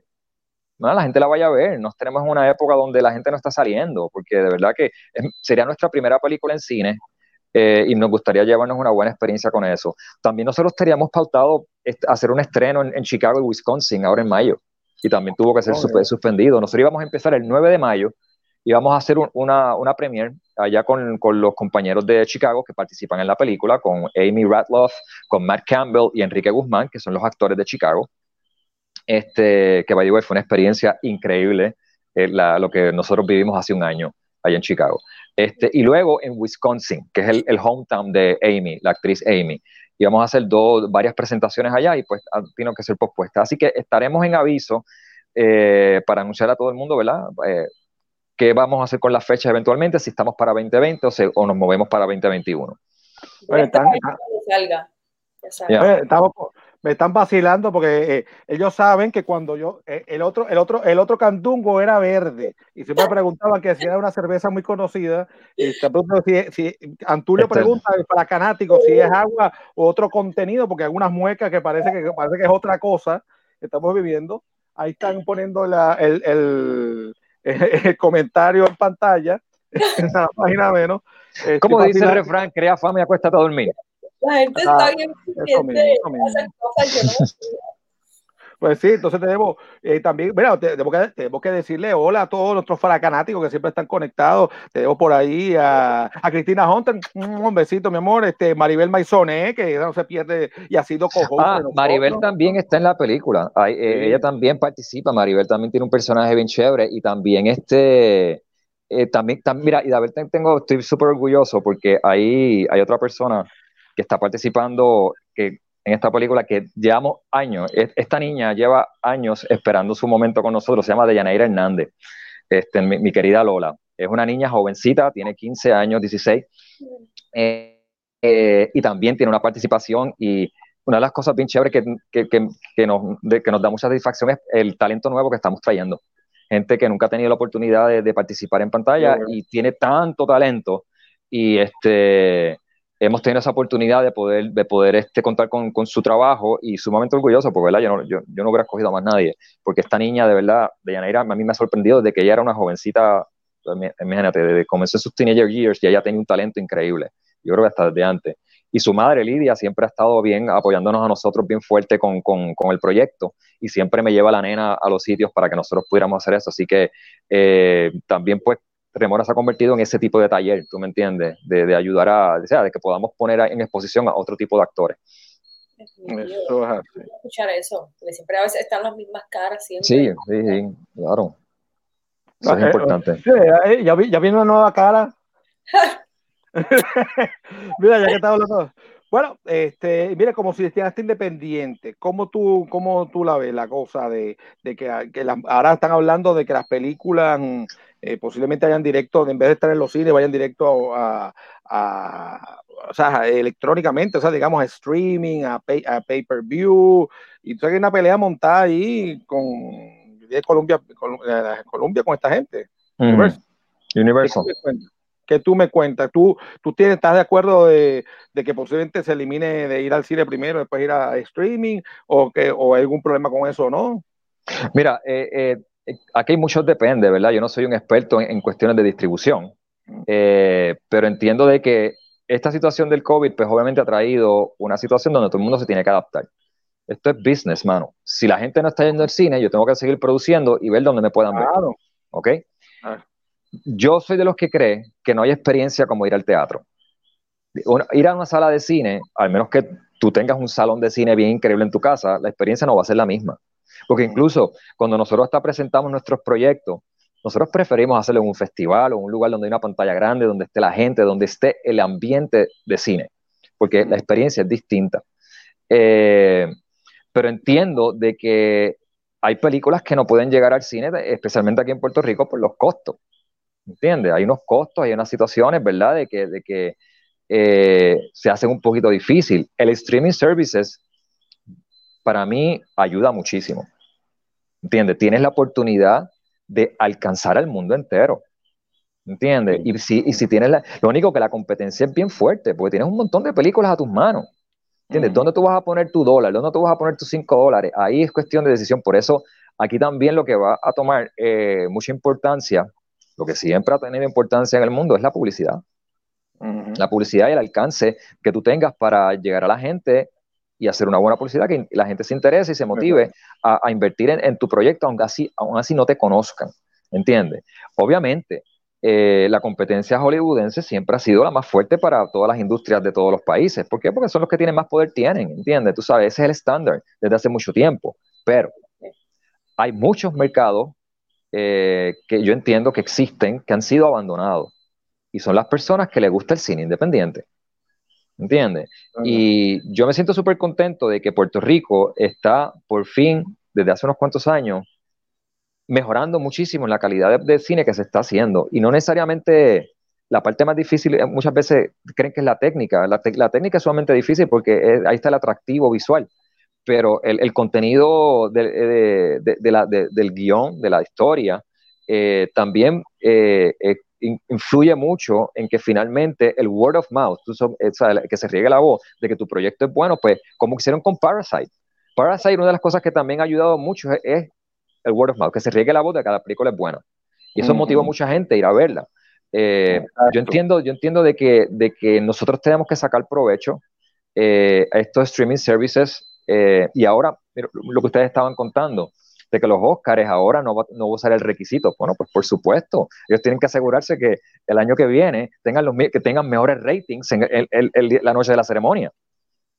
no, la gente la vaya a ver. Nos tenemos en una época donde la gente no está saliendo, porque de verdad que sería nuestra primera película en cine eh, y nos gustaría llevarnos una buena experiencia con eso. También nosotros teníamos pautado hacer un estreno en, en Chicago y Wisconsin ahora en mayo, y también tuvo que ser Oh, suspe- suspendido. Nosotros íbamos a empezar el 9 de mayo, íbamos a hacer un- una, una premiere allá con, con los compañeros de Chicago que participan en la película, con Amy Ratloff, con Matt Campbell y Enrique Guzmán, que son los actores de Chicago este, que by the way, fue una experiencia increíble eh, la- lo que nosotros vivimos hace un año allá en Chicago. Este, y luego en Wisconsin, que es el, el hometown de Amy, la actriz Amy. Y vamos a hacer dos, varias presentaciones allá y pues han tenido que ser pospuestas. Así que estaremos en aviso eh, para anunciar a todo el mundo, ¿verdad? Eh, qué vamos a hacer con las fechas eventualmente, si estamos para 2020 o, se- o nos movemos para 2021. Oye, están- salga. Ya estamos- me están vacilando porque eh, ellos saben que cuando yo eh, el otro el otro el otro candungo era verde y siempre preguntaban que si era una cerveza muy conocida y si, si Antulio Este- pregunta para canático si es agua o otro contenido porque algunas muecas que parece que parece que es otra cosa que estamos viviendo. Ahí están poniendo la- el, el- el comentario en pantalla en la página menos. Estoy Como dice el refrán, crea fama y acuéstate a dormir. La gente Ah, está bien Pues sí, entonces tenemos eh, también, mira, te- tenemos que, tenemos que decirle hola a todos nuestros faracanáticos que siempre están conectados. Tenemos por ahí a, a Cristina Hunter, un besito, mi amor, este Maribel Maisone, que no se pierde y ha sido cojo. Ah, Maribel también está en la película. Ay, eh, Sí. Ella también participa. Maribel también tiene un personaje bien chévere y también este. eh, también, tam- mira, y de verdad tengo, estoy súper orgulloso porque ahí hay otra persona que está participando que, en esta película que llevamos años. Es- Esta niña lleva años esperando su momento con nosotros. Se llama Deyaneira Hernández, este, mi, mi querida Lola. Es una niña jovencita, tiene 15 años, 16. Eh, eh, y también tiene una participación y una de las cosas bien chéveres que, que, que, que nos, de- que nos da mucha satisfacción es el talento nuevo que estamos trayendo. Gente que nunca ha tenido la oportunidad de, de participar en pantalla y tiene tanto talento y este hemos tenido esa oportunidad de poder, de poder este, contar con, con su trabajo y sumamente orgulloso, porque ¿verdad? Yo, no, yo, yo no hubiera escogido a más nadie, porque esta niña de verdad, de Yaneira, a mí me ha sorprendido desde que ella era una jovencita, imagínate, desde que comenzó sus teenager years, ya ella tenía un talento increíble, yo creo que hasta desde antes. Y su madre, Lidia, siempre ha estado bien apoyándonos a nosotros bien fuerte con, con, con el proyecto y siempre me lleva la nena a los sitios para que nosotros pudiéramos hacer eso. Así que eh, también pues Remora se ha convertido en ese tipo de taller, ¿tú me entiendes? De, de ayudar a, o sea, de que podamos poner en exposición a otro tipo de actores. Eso es así. escuchar eso, porque siempre a veces están las mismas caras siempre. Sí, sí, sí, claro. Eso es Eh, importante. sí, eh, ya, vi- ya viene una nueva cara. Mira, ya que estaba hablando. Bueno, este, mira, como si estuvieras independiente, ¿cómo tú, cómo tú la ves la cosa de, de que, que las- ahora están hablando de que las películas mm, eh, posiblemente hayan directo, en vez de estar en los cines, vayan directo a, a- o sea, electrónicamente, o sea, digamos, a streaming, a pay, a pay-per-view, y tú hay una pelea montada ahí con Colombia, Col- eh, Colombia con esta gente. Ujú. Universal. Universal. ¿Qué tú me cuentas? ¿Qué tú? ¿Tú, tienes, estás de acuerdo de, de que posiblemente se elimine de ir al cine primero, después ir a streaming, o que o hay algún problema con eso o no? Mira, eh, eh, aquí hay muchos depende, ¿verdad? Yo no soy un experto en, en cuestiones de distribución, eh, pero entiendo de que esta situación del COVID, pues obviamente ha traído una situación donde todo el mundo se tiene que adaptar. Esto es business, mano. Si la gente no está yendo al cine, yo tengo que seguir produciendo y ver dónde me puedan ver. Claro. ¿Ok? Ah. Yo soy de los que cree que no hay experiencia como ir al teatro. Una- ir a una sala de cine, al menos que tú tengas un salón de cine bien increíble en tu casa, la experiencia no va a ser la misma. Porque incluso cuando nosotros hasta presentamos nuestros proyectos, nosotros preferimos hacerlo en un festival o en un lugar donde hay una pantalla grande, donde esté la gente, donde esté el ambiente de cine, porque la experiencia es distinta. Eh, pero entiendo de que hay películas que no pueden llegar al cine, especialmente aquí en Puerto Rico, por los costos. ¿Entiendes? Hay unos costos, hay unas situaciones, ¿verdad? De que, de que eh, se hacen un poquito difícil. El streaming services, para mí, ayuda muchísimo. ¿Entiendes? Tienes la oportunidad de alcanzar al mundo entero. ¿Entiendes? Y si, y si tienes la, lo único que la competencia es bien fuerte, porque tienes un montón de películas a tus manos. ¿Entiendes? ¿Dónde tú vas a poner tu dólar? ¿Dónde tú vas a poner tus cinco dólares? Ahí es cuestión de decisión. Por eso, aquí también lo que va a tomar eh, mucha importancia, lo que siempre ha tenido importancia en el mundo, es la publicidad. La publicidad y el alcance que tú tengas para llegar a la gente y hacer una buena publicidad, que la gente se interese y se motive a, a invertir en, en tu proyecto, aunque así, aún así no te conozcan. ¿Entiendes? Obviamente, eh, la competencia hollywoodense siempre ha sido la más fuerte para todas las industrias de todos los países. ¿Por qué? Porque son los que tienen más poder tienen, ¿entiendes? Tú sabes, ese es el estándar desde hace mucho tiempo. Pero hay muchos mercados eh, que yo entiendo que existen, que han sido abandonados. Y son las personas que les gusta el cine independiente. ¿Entiendes? Y yo me siento súper contento de que Puerto Rico está por fin, desde hace unos cuantos años, mejorando muchísimo en la calidad de, de cine que se está haciendo. Y no necesariamente la parte más difícil, eh, muchas veces creen que es la técnica. La, técnica es sumamente difícil porque es- ahí está el atractivo visual. Pero el, el contenido de- de- de- la- de- del guion, de la historia, eh, también eh, eh, in- influye mucho en que finalmente el word of mouth, tú so- o sea, que se riegue la voz de que tu proyecto es bueno, pues como hicieron con Parasite. Parasite, una de las cosas que también ha ayudado mucho es, es el word of mouth, que se riegue la voz de que la película es buena. Y eso Ujú. motiva a mucha gente a ir a verla. Eh, yo entiendo, yo entiendo de que, de que nosotros tenemos que sacar provecho eh, a estos streaming services eh, y ahora, lo que ustedes estaban contando, de que los Oscars ahora no va, no va a usar el requisito. Bueno, pues por supuesto, ellos tienen que asegurarse que el año que viene tengan, los, que tengan mejores ratings en el- el- el- la noche de la ceremonia.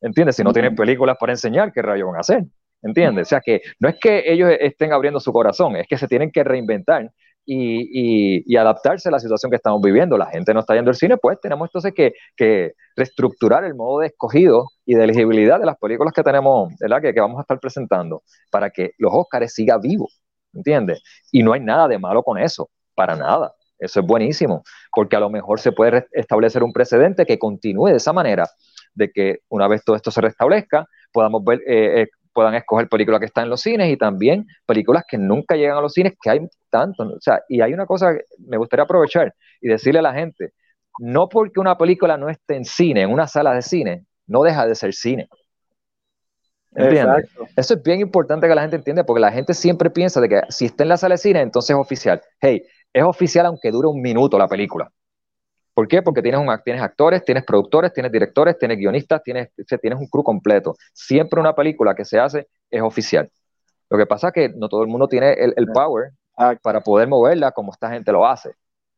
¿Entiendes? Si no tienen películas para enseñar, ¿qué rayos van a hacer? ¿Entiendes? O sea que no es que ellos estén abriendo su corazón, es que se tienen que reinventar y, adaptarse a la situación que estamos viviendo. La gente no está yendo al cine, pues tenemos entonces que, que reestructurar el modo de escogido y de elegibilidad de las películas que tenemos, ¿verdad? Que, que vamos a estar presentando para que los Óscares siga vivo, ¿entiendes? Y no hay nada de malo con eso, para nada. Eso es buenísimo, porque a lo mejor se puede establecer un precedente que continúe de esa manera, de que una vez todo esto se restablezca, podamos ver, eh, eh, puedan escoger películas que están en los cines y también películas que nunca llegan a los cines, que hay tanto, o sea, y hay una cosa que me gustaría aprovechar y decirle a la gente, no porque una película no esté en cine, en una sala de cine, no deja de ser cine. ¿Entiendes? Exacto. Eso es bien importante que la gente entienda, porque la gente siempre piensa de que si está en la sala de cine, entonces es oficial. Hey, es oficial aunque dure un minuto la película. ¿Por qué? Porque tienes, un, tienes actores, tienes productores, tienes directores, tienes guionistas, tienes, tienes un crew completo. Siempre una película que se hace es oficial. Lo que pasa es que no todo el mundo tiene el, el power para poder moverla como esta gente lo hace.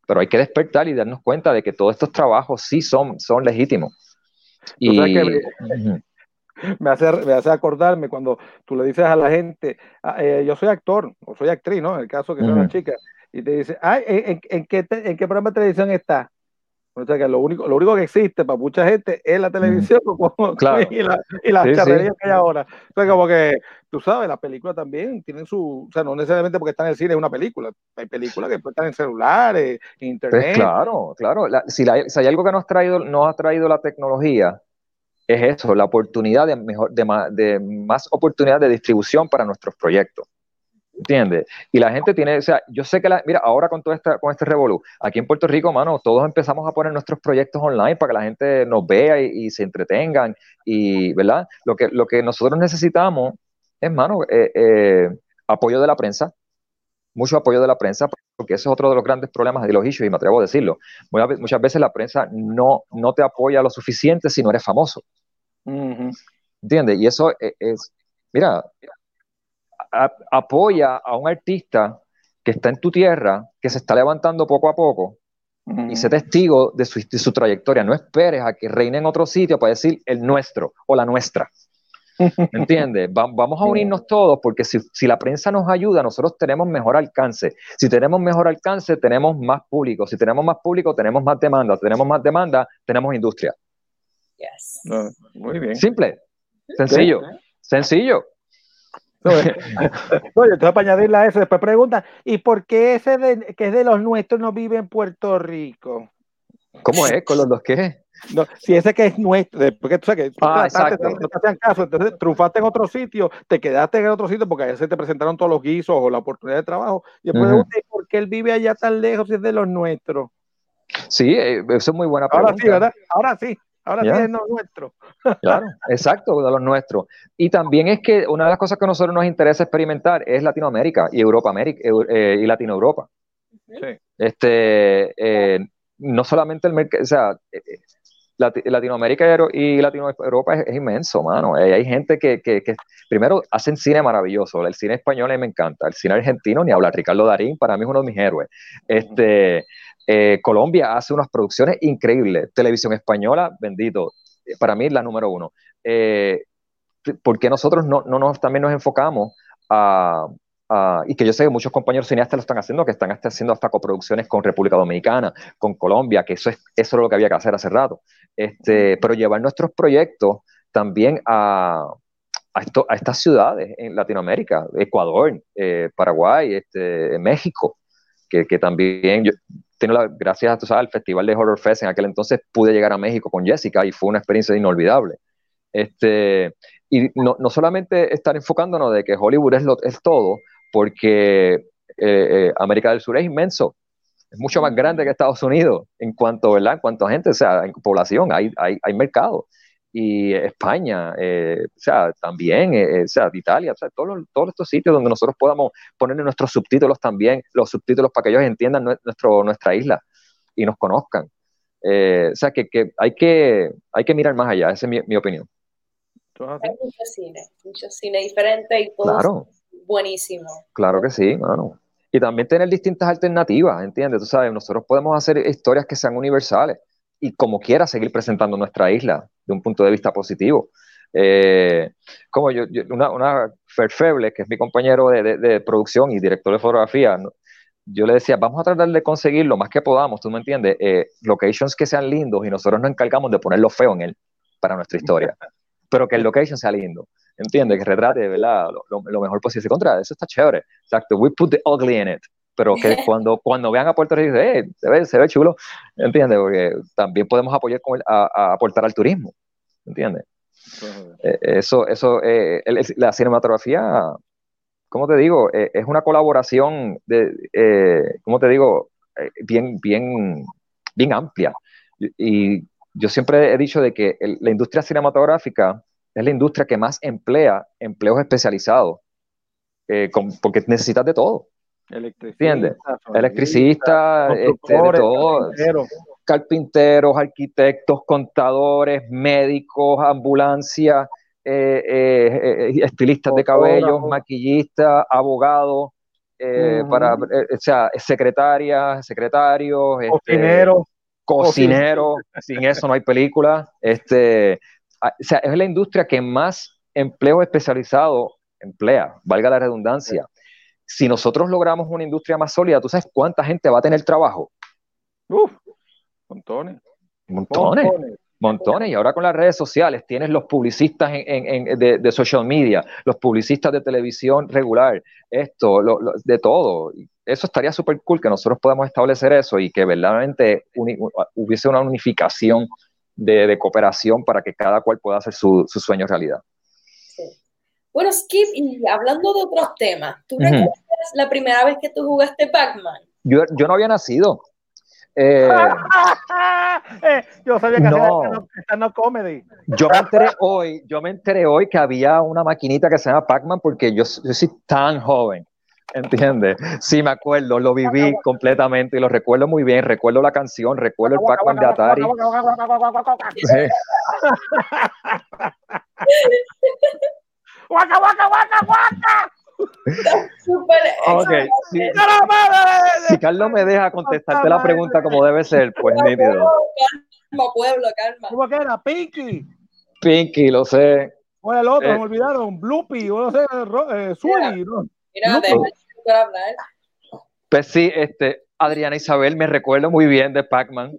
Pero hay que despertar y darnos cuenta de que todos estos trabajos sí son, son legítimos. Y, que me, me hace, me hace acordarme cuando tú le dices a la gente, ah, eh, yo soy actor o soy actriz, ¿no? En el caso que soy una chica, y te dice, ay, ¿en, en- en qué, te- ¿en qué programa de televisión está? O sea que lo único, lo único que existe para mucha gente es la televisión Claro. y, la, y las Sí, sí. charrerías que hay ahora. O sea, como que, tú sabes, las películas también tienen su, o sea, no necesariamente porque están en el cine es una película, hay películas que están en celulares, en internet. Pues claro, claro. La- si, la- si hay algo que nos, ha traído, nos ha traído la tecnología, es eso, la oportunidad de, mejor, de, ma- de más oportunidad de distribución para nuestros proyectos. ¿Entiendes? Y la gente tiene, o sea, yo sé que, la, mira, ahora con todo esta, con este revolú, aquí en Puerto Rico, mano, todos empezamos a poner nuestros proyectos online para que la gente nos vea y, y se entretengan, y, ¿verdad? Lo que, lo que nosotros necesitamos es, mano, eh, eh, apoyo de la prensa, mucho apoyo de la prensa, porque eso es otro de los grandes problemas de los issues, y me atrevo a decirlo. Muchas ve- Muchas veces la prensa no, no te apoya lo suficiente si no eres famoso. ¿Entiendes? Y eso es, es- mira, a- apoya a un artista que está en tu tierra, que se está levantando poco a poco, y sé testigo de su, de su trayectoria. No esperes a que reine en otro sitio para decir el nuestro o la nuestra. ¿Entiendes? Va- vamos a unirnos todos porque si, si la prensa nos ayuda, nosotros tenemos mejor alcance. Si tenemos mejor alcance, tenemos más público. Si tenemos más público, tenemos más demanda. Si tenemos más demanda, tenemos industria. Yes. No, muy bien. Simple, sencillo, sencillo. Entonces para añadirle a eso, después preguntan, ¿y por qué ese de- que es de los nuestros no vive en Puerto Rico? ¿Cómo es? ¿Con los dos qué? No, si ese que es nuestro, después que tú sabes que Ah, trataste, no te hacían caso, entonces triunfaste en otro sitio, te quedaste en otro sitio porque allá se te presentaron todos los guisos o la oportunidad de trabajo, y después Ujú. pregunté, ¿y ¿por qué él vive allá tan lejos si es de los nuestros? Sí, eh, eso es muy buena pregunta. Ahora sí, ¿verdad? Ahora sí, ahora es de los nuestros. Claro, exacto, de los nuestros. Y también es que una de las cosas que a nosotros nos interesa experimentar es Latinoamérica y Europa América Eu- eh, y Latino Europa. Sí. Este, eh, no solamente el mercado, o sea, eh, eh, Lati- Latinoamérica y Latino Europa es, es inmenso, mano. Eh, hay gente que, que- que, primero, hacen cine maravilloso. El cine español a mí me encanta. El cine argentino, ni hablar. Ricardo Darín, para mí es uno de mis héroes. Este, eh, Colombia hace unas producciones increíbles. Televisión española, bendito. eh, Para mí, la número uno. Eh, ¿Por qué nosotros no, no nos, también nos enfocamos a, y que yo sé que muchos compañeros cineastas lo están haciendo, que están hasta haciendo hasta coproducciones con República Dominicana, con Colombia, que eso es eso es lo que había que hacer hace rato. Este, pero llevar nuestros proyectos también a, a, esto- a estas ciudades en Latinoamérica, Ecuador, eh, Paraguay, este, México, que, que también yo tengo la, gracias tú sabes, al Festival de Horror Fest en aquel entonces pude llegar a México con Jessica y fue una experiencia inolvidable. Este, y no, no solamente estar enfocándonos de que Hollywood es, lo, es todo, porque eh, eh, América del Sur es inmenso, es mucho más grande que Estados Unidos en cuanto, ¿verdad? En cuanto a gente, o sea, en población, hay, hay, hay mercado. Y España, eh, o sea, también, eh, o sea, Italia, o sea, todos, todos estos sitios donde nosotros podamos poner nuestros subtítulos también, los subtítulos para que ellos entiendan nue- nuestro, nuestra isla y nos conozcan. Eh, o sea, que, que, hay que hay que mirar más allá, esa es mi, mi opinión. Hay mucho cine, mucho cine diferente y todo Claro. buenísimo. Claro que sí, mano. Y también tener distintas alternativas, ¿entiendes? Tú sabes, nosotros podemos hacer historias que sean universales y como quiera seguir presentando nuestra isla de un punto de vista positivo. Eh, como yo, yo- una, una Fer Feble, que es mi compañero de, de- de producción y director de fotografía, yo le decía, vamos a tratar de conseguir lo más que podamos, tú me entiendes, eh, locations que sean lindos y nosotros nos encargamos de poner lo feo en él para nuestra historia, pero que el location sea lindo. ¿Entiendes? Que retrate, ¿verdad? Lo, lo- lo mejor posible. Contra, eso está chévere. Exacto. We put the ugly in it. Pero que cuando, cuando vean a Puerto Rico, eh, se, ve, se ve chulo. ¿Entiendes? Porque también podemos apoyar con el- a, a aportar al turismo. ¿Entiendes? Eh, eso, eso, eh, el- el- la cinematografía, ¿cómo te digo? Eh, es una colaboración de, eh, ¿cómo te digo? Eh, bien, bien, bien amplia. Y, y yo siempre he dicho de que el- la industria cinematográfica es la industria que más emplea empleos especializados, eh, con- porque necesitas de todo. Electricista, ¿Entiendes? Electricista, este, de constructores, todo, carpinteros. carpinteros, arquitectos, contadores, médicos, ambulancia, eh, eh, eh, estilistas de cabellos, maquillistas, abogados, eh, para, o sea, secretarias, secretarios, este, Cocineros. cocineros, sin eso no hay película. Este, ah, o sea, es la industria que más empleo especializado emplea, valga la redundancia. Si nosotros logramos una industria más sólida, ¿tú sabes cuánta gente va a tener trabajo? Uf, montones. Montones. Montones. Montones. Y ahora con las redes sociales tienes los publicistas en, en- en- de, de social media, los publicistas de televisión regular, esto, lo- lo- de todo. Eso estaría súper cool que nosotros podamos establecer eso y que verdaderamente uni- hubiese una unificación de, de cooperación para que cada cual pueda hacer su, su sueño realidad. Bueno, Skip, y hablando de otros temas, ¿tú Ujú. recuerdas la primera vez que tú jugaste Pac-Man? Yo, yo no había nacido. Eh, Eh, yo sabía que No. comedy. Yo me enteré hoy, yo me enteré hoy que había una maquinita que se llama Pac-Man porque yo, yo soy tan joven, ¿entiendes? Sí, me acuerdo, lo viví completamente y lo recuerdo muy bien, recuerdo la canción, recuerdo el Pac-Man de Atari. Sí. ¡Guaca, guaca, guaca, guaca! Súper Ok, si, si Carlos me deja contestarte la pregunta como debe ser, pues nítido. Calma, pueblo, calma. ¿Cómo que era? Pinky. Pinky, lo sé. O el otro, Eh. me olvidaron. Bloopy, o no sé, eh, Sully, ¿no? Mira, Lupo. déjame de hablar. Pues sí, este, Adriana Isabel, me recuerdo muy bien de Pac-Man.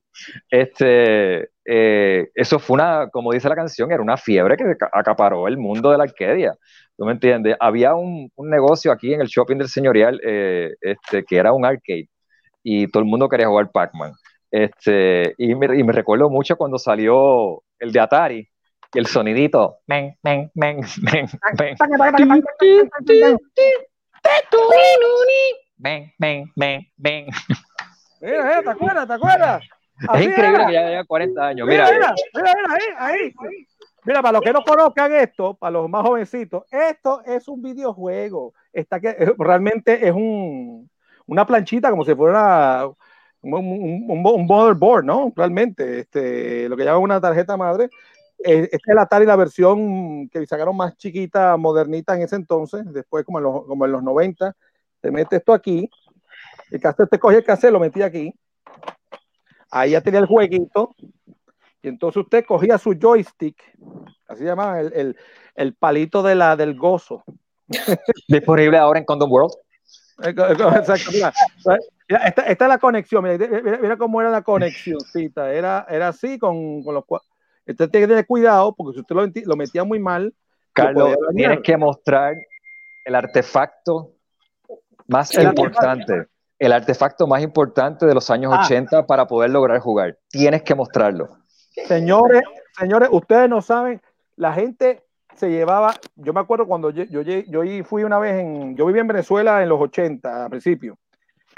Este, eh, eso fue una, como dice la canción, era una fiebre que aca- acaparó el mundo de la Arcadia. ¿Tú me entiendes? Había un, un negocio aquí en el shopping del señorial eh, este, que era un arcade y todo el mundo quería jugar Pac-Man. Este, y, me, y me recuerdo mucho cuando salió el de Atari y el sonidito. Men, men, men, men, men. Men, men, men, men. Mira, mira, ¿te acuerdas? ¿Te acuerdas? Es increíble era. que ya haya 40 años. Mira, Mira, mira, mira, ahí, ahí. Mira, para los que no conozcan esto, para los más jovencitos, esto es un videojuego. Está que eh, realmente es un, una planchita como si fuera un, un, un, un motherboard, ¿no? Realmente, este, lo que llaman una tarjeta madre. Eh, Esta es la Atari, la versión que sacaron más chiquita, modernita en ese entonces, después como en los, como en los 90. Te mete esto aquí, el cassette, te coge el cassette, lo metí aquí. Ahí ya tenía el jueguito. Y entonces usted cogía su joystick, así llamaban el, el, el palito de la, del gozo. disponible ahora en Condom World. Exacto, mira, mira, esta, esta es la conexión, mira, mira, mira cómo era la conexioncita, era, era así con, con los Usted tiene que tener cuidado porque si usted lo, lo metía muy mal, lo Carlos, tienes que mostrar el artefacto más El importante. El artefacto más importante de los años Ah. 80 para poder lograr jugar. Tienes que mostrarlo. Señores, señores, ustedes no saben, la gente se llevaba, yo me acuerdo cuando yo, yo, yo fui una vez en, yo viví en Venezuela en los 80, a principio,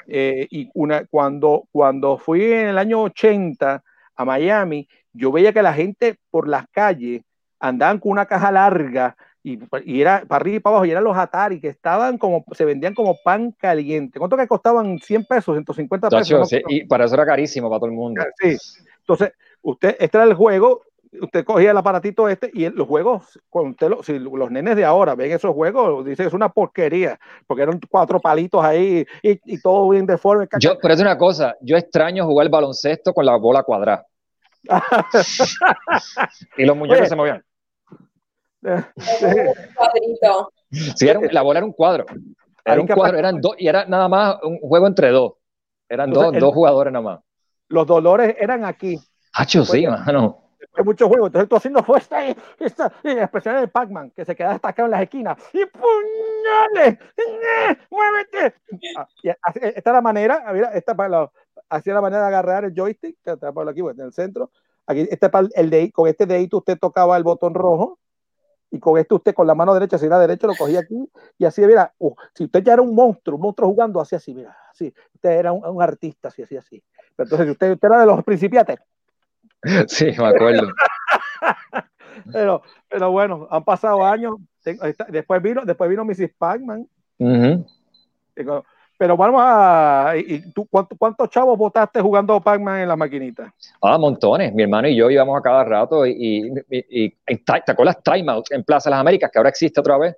eh, y una, cuando, cuando fui en el año 80 a Miami, yo veía que la gente por las calles andaban con una caja larga y, y era para arriba y para abajo, y eran los Atari que estaban como, se vendían como pan caliente. ¿Cuánto que costaban? 100 pesos, 150 pesos. Tacho, ¿no? sí, y para eso era carísimo para todo el mundo. Sí. Entonces, usted, este era el juego, usted cogía el aparatito este y los juegos, cuando usted lo- si los nenes de ahora ven esos juegos, dicen es una porquería, porque eran cuatro palitos ahí y, y todo bien deforme. Yo, pero es una cosa, yo extraño jugar baloncesto con la bola cuadrada. y los muñecos Oye. se movían. Sí, era un- la bola era un cuadro. Era un cuadro, eran dos, y era nada más un juego entre dos. Eran Entonces, dos, el- dos jugadores nada más. Los dolores eran aquí. Hacho, sí, mano. Hay muchos juegos. Entonces tú haciendo fuerza y, esta, y especialmente el Pac-Man, que se queda destacado en las esquinas. ¡Y puñales! ¡Eh! ¡Muévete! Ah, y así- esta es la manera, mira, esta para la, así es la manera de agarrar el joystick, que está por aquí, bueno, en el centro. Aquí, este para el de, con este dedito usted tocaba el botón rojo y con este usted con la mano derecha, si era derecho, lo cogía aquí y así, mira, uh, si usted ya era un monstruo, un monstruo jugando, así, así, mira, así, usted era un, un artista, así, así, así. Pero entonces, si usted, usted era de los principiantes, Sí, me acuerdo. pero, pero bueno, han pasado años. Después vino, después vino Mrs. Pac-Man. Digo, Pero vamos a. ¿y tú, cuánto- ¿Cuántos chavos votaste jugando Pac-Man en la maquinita? Ah, montones. Mi hermano y yo íbamos a cada rato y, y, y- ¿te acuerdas Timeout en Plaza de las Américas, que ahora existe otra vez?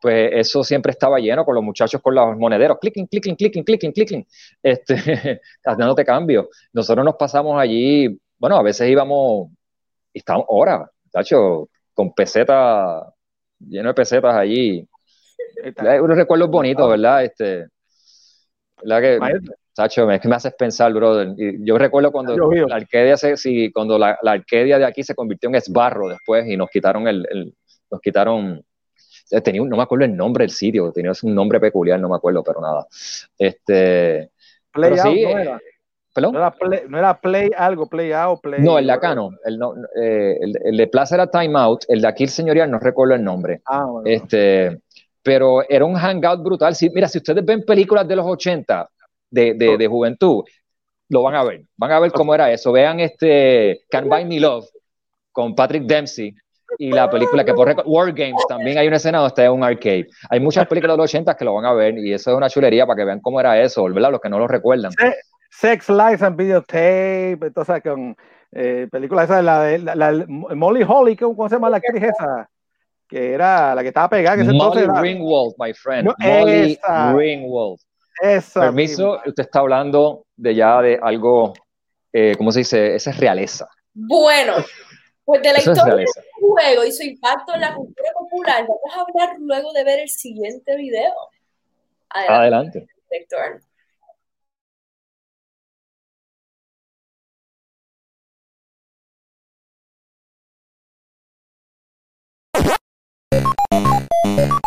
Pues eso siempre estaba lleno con los muchachos con los monederos, clicking, clicking, clicking, clicking, clicking, este, dándote cambio. Nosotros nos pasamos allí, bueno, a veces íbamos y estábamos horas, tacho, con pesetas, lleno de pesetas allí. Unos recuerdos bonitos, ¿verdad? Este, ¿verdad que. Tacho, es que me haces pensar, brother. Y yo recuerdo cuando la Arcadia se, sí, cuando la, la Arcadia de aquí se convirtió en esbarro después y nos quitaron el, el- nos quitaron, eh, tenía un- no me acuerdo el nombre del sitio, tenía un nombre peculiar, no me acuerdo, pero nada. Este, Play pero out, sí, no eh, era. ¿perdón? No era, play, no era play algo, play out, play. No, el de acá no. El, no, eh, el, el de Plaza era Time Out, el de aquí el señorial no recuerdo el nombre. Ah, bueno. Este, pero era un hangout brutal. Si, mira, si ustedes ven películas de los 80 de, de, de juventud, lo van a ver. Van a ver cómo era eso. Vean este Can Buy Me Love con Patrick Dempsey y la película que por War Games también hay una escena donde está en un arcade. Hay muchas películas de los 80 que lo van a ver y eso es una chulería para que vean cómo era eso, ¿verdad? Los que no lo recuerdan. Se- Sex, Lies and Videotape, entonces con eh, películas esas, la de la, la- Molly Holly, ¿cómo se llama la actriz esa? Que era la que estaba pegada. Que Molly entonces Ringwald, my friend. No, Molly esa. Ringwald. Esa Permiso, misma. usted está hablando de ya de algo, eh, ¿cómo se dice? Esa es realeza. Bueno, pues de la Eso es historia del juego y su impacto en la cultura popular, vamos a hablar luego de ver el siguiente video. Adelante, Adelante. Héctor. Yeah.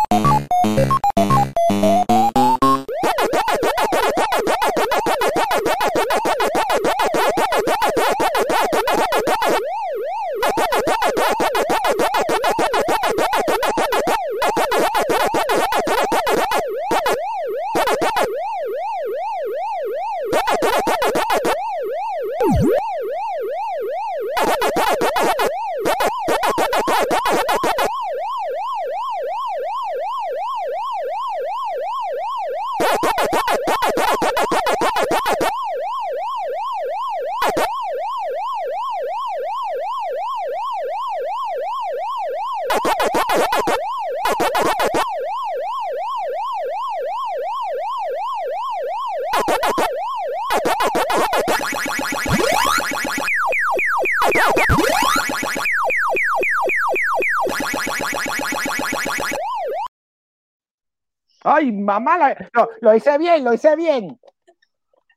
Mamá, la- no, lo hice bien, lo hice bien.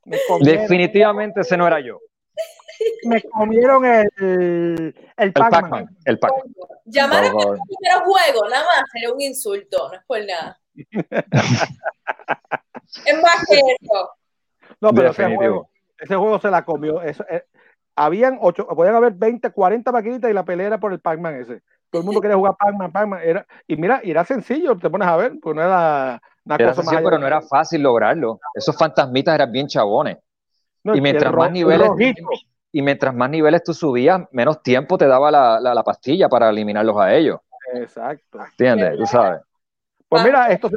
Me comieron, Definitivamente ese no era yo. me comieron el, el Pac-Man. El Pac-Man. Llamar a Por favor. este primero juego, nada más, sería un insulto, no es por nada. es más que eso. No, pero ese juego, ese juego se la comió. Eso, eh, habían ocho, podían haber 20, 40 maquinitas y la pelea era por el Pac-Man ese. Todo el mundo quería jugar Pac-Man, Pac-Man. Era, y mira, y era sencillo, te pones a ver, pues no era una Era cosa más sencillo, allá. pero no era fácil lograrlo. Esos fantasmitas eran bien chabones. No, y mientras más el niveles y mientras más niveles tú subías, menos tiempo te daba la, la- la pastilla para eliminarlos a ellos. Exacto. ¿Entiendes? Tú sabes. Pues mira, esto se,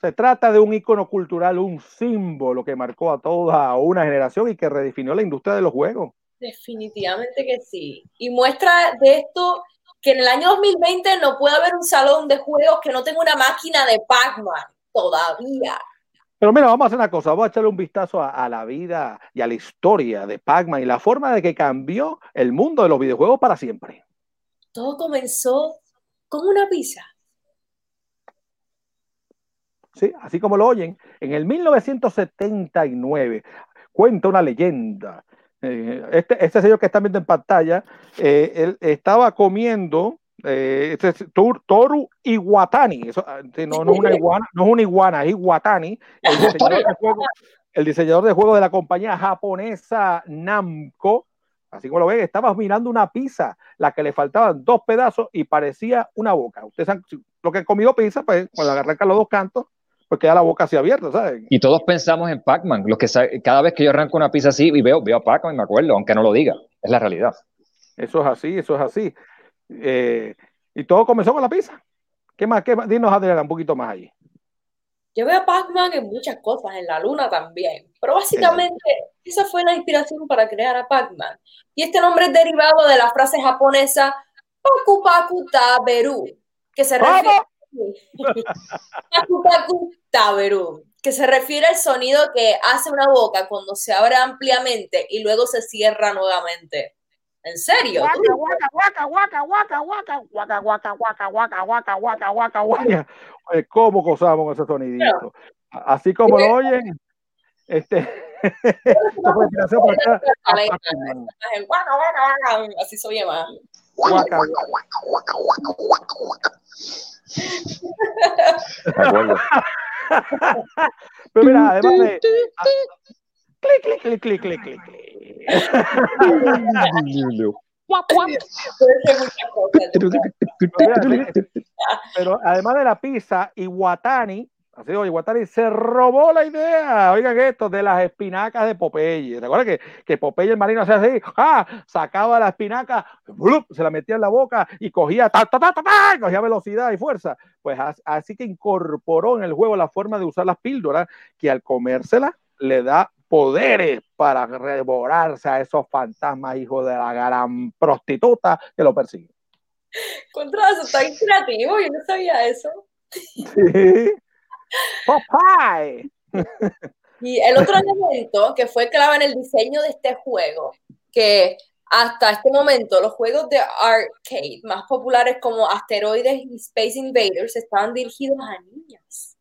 se trata de un icono cultural, un símbolo que marcó a toda una generación y que redefinió la industria de los juegos. Definitivamente que sí. Y muestra de esto que en el año 2020 no puede haber un salón de juegos que no tenga una máquina de Pac-Man todavía. Pero mira, vamos a hacer una cosa, vamos a echarle un vistazo a, a la vida y a la historia de Pac-Man y la forma de que cambió el mundo de los videojuegos para siempre. Todo comenzó con una pizza. ¿sí? Así como lo oyen, en el 1979 cuenta una leyenda. eh, este, este señor que están viendo en pantalla, eh, él estaba comiendo eh, este es Tor- Toru Iwatani, eso, ah, no, no es una iguana, no es una iguana, es Iwatani, el diseñador de juego, el diseñador de juego de la compañía japonesa Namco, así como lo ven, estaba mirando una pizza, la que le faltaban dos pedazos y parecía una boca. Ustedes si- lo que han comido pizza, pues cuando arrancan los dos cantos, pues queda la boca así abierta, ¿sabes? Y todos pensamos en Pac-Man. Los que cada vez que yo arranco una pizza así y veo, veo a Pac-Man, me acuerdo, aunque no lo diga. Es la realidad. Eso es así, eso es así. Eh, y todo comenzó con la pizza. ¿Qué más? ¿Qué más? Dinos, Adriana, un poquito más allí. Yo veo a Pac-Man en muchas cosas, en la luna también, pero básicamente esa fue la inspiración para crear a Pac-Man. Y este nombre es derivado de la frase japonesa Paku Paku Taberu, que se refiere Paku Paku Taberu, que se refiere al sonido que hace una boca cuando se abre ampliamente y luego se cierra nuevamente. ¿En serio? Guaca, guaca, guaca, guaca, guaca, guaca, guaca, guaca, guaca, guaca, guaca, guaca, guaca, guaca. Oye, ¿Cómo gozamos ese sonidito? Así como lo oyen, este, Así se oye más. Pero mira, además de. Clic, clic, clic, clic, clic, clic. Pero además de la pizza, Iwatani, así oye, Iwatani se robó la idea, oigan esto, de las espinacas de Popeye. ¿Te acuerdas que, que Popeye el marino hacía así? ¡Ah! Sacaba la espinaca, se la metía en la boca y cogía, ta, ta, ta, ta, cogía velocidad y fuerza. Pues as- así que incorporó en el juego la forma de usar las píldoras, que al comérsela le da poderes para devorarse a esos fantasmas, hijos de la gran prostituta que lo persiguen. Contra eso, está bien creativo, yo no sabía eso. Sí. Popeye. Y el otro elemento que fue clave en el diseño de este juego, que hasta este momento los juegos de arcade más populares como Asteroides y Space Invaders estaban dirigidos a niñas.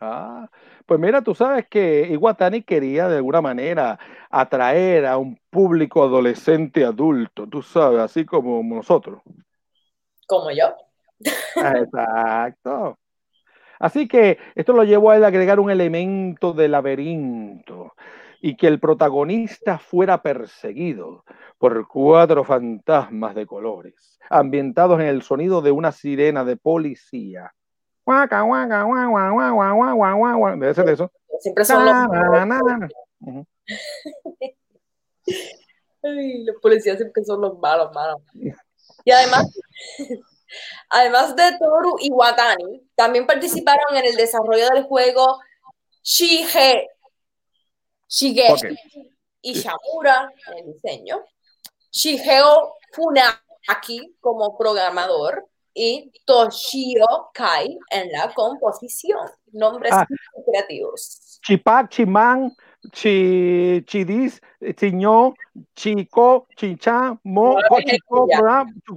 Ah, pues mira, tú sabes que Iwatani quería de alguna manera atraer a un público adolescente adulto, tú sabes, así como nosotros. Como yo. Exacto. Así que esto lo llevó a él a agregar un elemento de laberinto y que el protagonista fuera perseguido por cuatro fantasmas de colores, ambientados en el sonido de una sirena de policía. Guaca, guaca, guaca, guaca, guaca, guaca, guaca. Debe ser eso. Siempre son los. Ujú. Ay, los policías siempre son los malos, malos. Y además, además de Toru y Watani, también participaron en el desarrollo del juego Shige, Shigeshi Ok. y Shamura en el diseño, Shigeo Funaki como programador y Toshio Kai en la composición. Nombres Ah. creativos. Chipac, Chimán, Chi, Chidis, Chiñó, Chico, Chichá, Mo, Chico,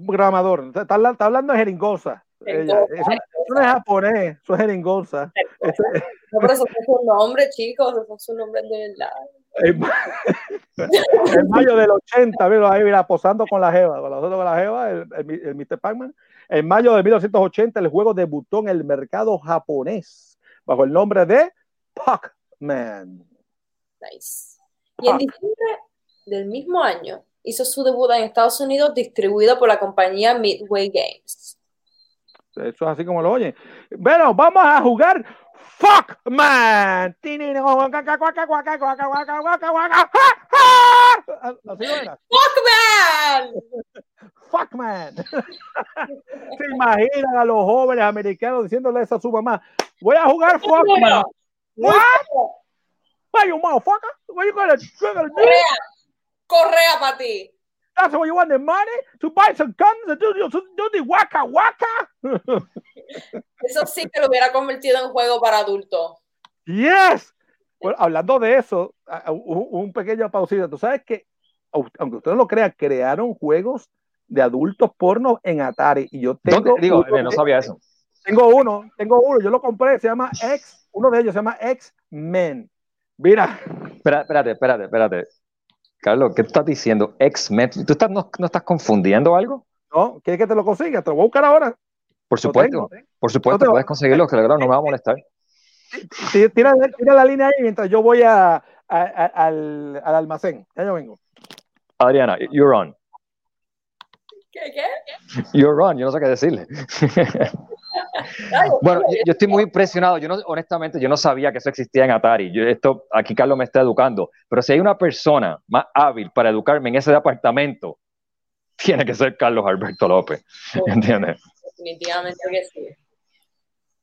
programador. Está, está hablando de jeringosa. Ella. Eso, eso no es japonés, eso es jeringosa. Eso es- No, pero esos son sus nombres, chicos, esos son sus nombres de verdad. En, ma- en mayo del 80, mira, ahí mira, posando con la Jeva, con la con la Jeva, el, el, el Mr. Pac-Man. En mayo de 1980, el juego debutó en el mercado japonés bajo el nombre de Pac-Man. Nice. Y en diciembre del mismo año hizo su debut en Estados Unidos distribuido por la compañía Midway Games. Eso es así como lo oyen. Bueno, vamos a jugar Fuck Man. Así no era. ¡Fuckman! Fuck man. Se imaginan a los jóvenes americanos diciéndole eso a su mamá. Voy a jugar fuck man. What? Why you motherfucker? What you gonna, gonna do? Correa, Correa para ti. That's what you want the money to buy some guns and do, do, do the waka waka? Eso sí que lo hubiera convertido en juego para adultos. Yes. Bueno, hablando de eso, un, pequeño pausita. Tú sabes que, au- aunque usted no lo crea, crearon juegos de adultos porno en Atari. Y yo tengo. ¿Dónde? Digo, uno no sabía eso. Tengo uno, tengo uno, yo lo compré, se llama X, uno de ellos se llama X-Men. Mira, Espera- Espérate, espérate, espérate. Carlos, ¿qué tú estás diciendo? X-Men. ¿Tú estás, no, no estás confundiendo algo? ¿no? ¿Quieres que te lo consiga? Te lo voy a buscar ahora. Por supuesto, tengo. por supuesto, No te- puedes conseguirlo, que claro, no me va a molestar. Tira, la línea ahí mientras yo voy a, a- a- al, al almacén. Ya yo vengo. Adriana, you're on. ¿Qué? ¿Qué? You're on, yo no sé qué decirle. Bueno, yo, yo estoy muy impresionado. Yo no, honestamente, yo no sabía que eso existía en Atari. Yo, esto, aquí Carlos me está educando. Pero si hay una persona más hábil para educarme en ese departamento, tiene que ser Carlos Alberto López. ¿Entiendes? Definitivamente que sí.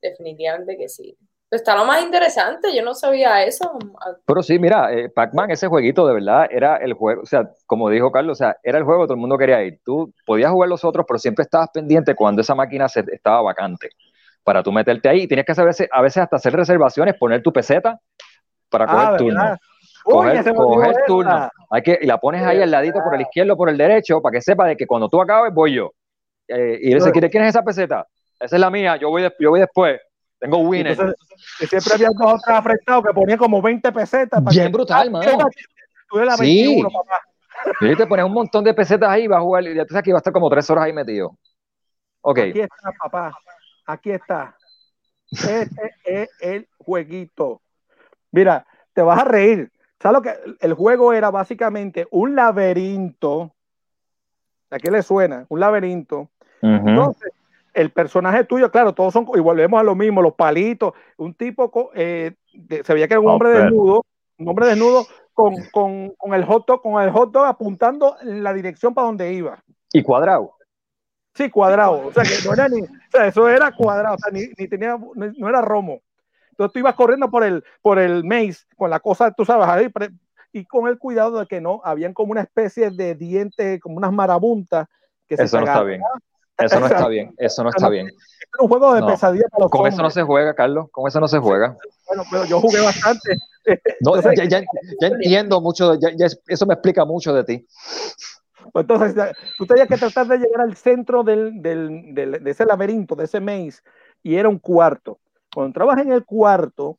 Definitivamente que sí. Está lo más interesante, yo no sabía eso. Pero sí, mira, eh, Pac-Man, ese jueguito de verdad era el juego, o sea, como dijo Carlos, o sea, era el juego que todo el mundo quería ir. Tú podías jugar los otros, pero siempre estabas pendiente cuando esa máquina se, estaba vacante para tú meterte ahí. Y tienes que saber, a veces hasta hacer reservaciones, poner tu peseta para coger Ah, turno. ¿verdad? Uy, Coger, coger turno. Hay que, y la pones ahí al ladito por el izquierdo, por el derecho, para que sepa de que cuando tú acabes voy yo. Eh, y él se quiere, ¿quién es esa peseta? Esa es la mía, yo voy, de- yo voy después. Tengo winner. Entonces, y siempre había dos o tres afrentados que ponían como 20 pesetas. para Bien que- brutal, Ah, mano. Tú eras Sí. 21, papá. Y te pones un montón de pesetas ahí y vas a jugar. Y ya tú sabes que iba a estar como tres horas ahí metido. Ok. Aquí está, papá. Aquí está. Este es el jueguito. Mira, te vas a reír. ¿Sabes lo que? El juego era básicamente un laberinto. ¿A qué le suena? Un laberinto. Entonces, el personaje tuyo, claro, todos son, y volvemos a lo mismo, los palitos. Un tipo, eh, de- se veía que era un Oh, hombre pero- desnudo, un hombre desnudo con, con, con el hot dog, con el hot dog apuntando en la dirección para donde iba. Y cuadrado. Sí, cuadrado. O sea, que no era ni, o sea, eso era cuadrado, o sea, ni, ni tenía, no, no era romo. Entonces tú ibas corriendo por el, por el maze, con la cosa, tú sabes, ahí, y con el cuidado de que no, habían como una especie de dientes, como unas marabuntas, que si Eso te no está bien. Eso no está bien, eso no está bien. Es un juego de No. pesadilla para los Con eso no se juega, Carlos, con eso no se juega. Bueno, pero yo jugué bastante. No, Entonces- ya, ya- ya entiendo mucho, ya- ya es- eso me explica mucho de ti. Pues entonces, tú tenías que tratar de llegar al centro del, del- del- de ese laberinto, de ese maze, y era un cuarto. Cuando entrabas en el cuarto,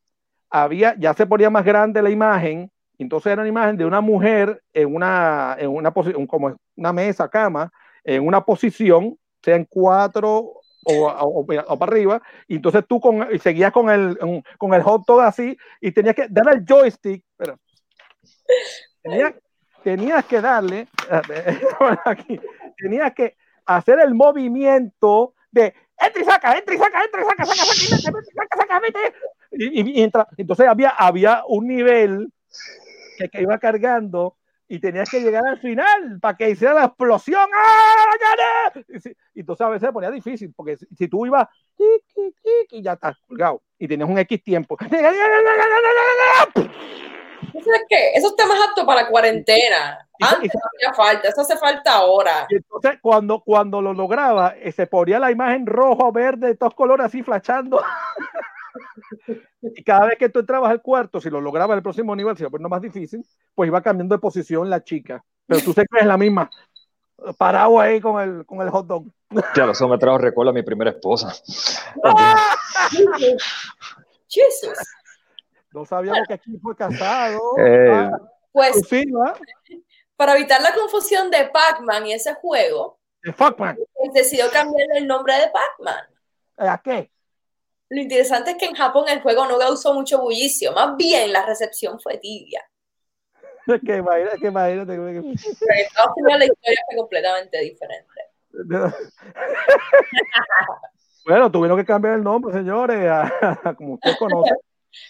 había, ya se ponía más grande la imagen, entonces era una imagen de una mujer en una, en una como una mesa, cama, en una posición, sea en cuatro o, para arriba, y entonces tú con, seguías con el, con el hot dog así, y tenías que darle al joystick, pero tenías, tenías que darle, aquí, tenías que hacer el movimiento de entra y saca, entra y saca, entra y saca, saca, saca, mete, saca, saca, mete. Y, y- y entra- entonces había, había un nivel que iba cargando y tenías que llegar al final para que hiciera la explosión. ¡Ah, gané! Y, si- y entonces a veces se ponía difícil porque si, si tú ibas y ya estás colgado y tenías un X tiempo. ¿Sabes qué? Eso está más apto para cuarentena. Antes no hacía falta, eso hace falta ahora. Y entonces cuando, cuando lo lograba, eh, se ponía la imagen rojo, verde, todos colores así flashando. y cada vez que tú entrabas al cuarto, si lo lograba en el próximo nivel, si lo ponía más difícil, pues iba cambiando de posición la chica. Pero tú siempre es la misma, parado ahí con el, con el hot dog. Claro, eso me trajo recuerdo a mi primera esposa. Jesús. No sabíamos que aquí fue casado. Eh, Ah, Pues sí, para evitar la confusión de Pac-Man y ese juego, De Fuckman. pues decidió cambiarle el nombre de Pac-Man. ¿A qué? Lo interesante es que en Japón el juego no causó mucho bullicio, más bien la recepción fue tibia. Es que imagínate, que imagínate. Pero en Estados Unidos la historia fue completamente diferente. Bueno, tuvieron que cambiar el nombre, señores, a- como usted conoce.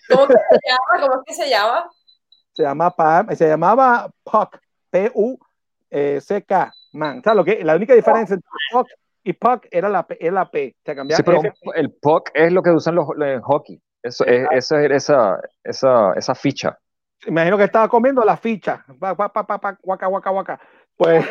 ¿Cómo que se llama? ¿Cómo es que se llama? se llama Pam- se llamaba Puck, P-U-C-K, man. O sea, lo que, la única diferencia entre Puck y Puck era la P, era la P. Se cambiaba Sí, pero F- el puck es lo que usan los, en hockey. Eso es, esa, esa, esa, esa ficha. imagino que estaba comiendo la ficha. Pa, pa, pa, pa, guaca, guaca, guaca. Pues,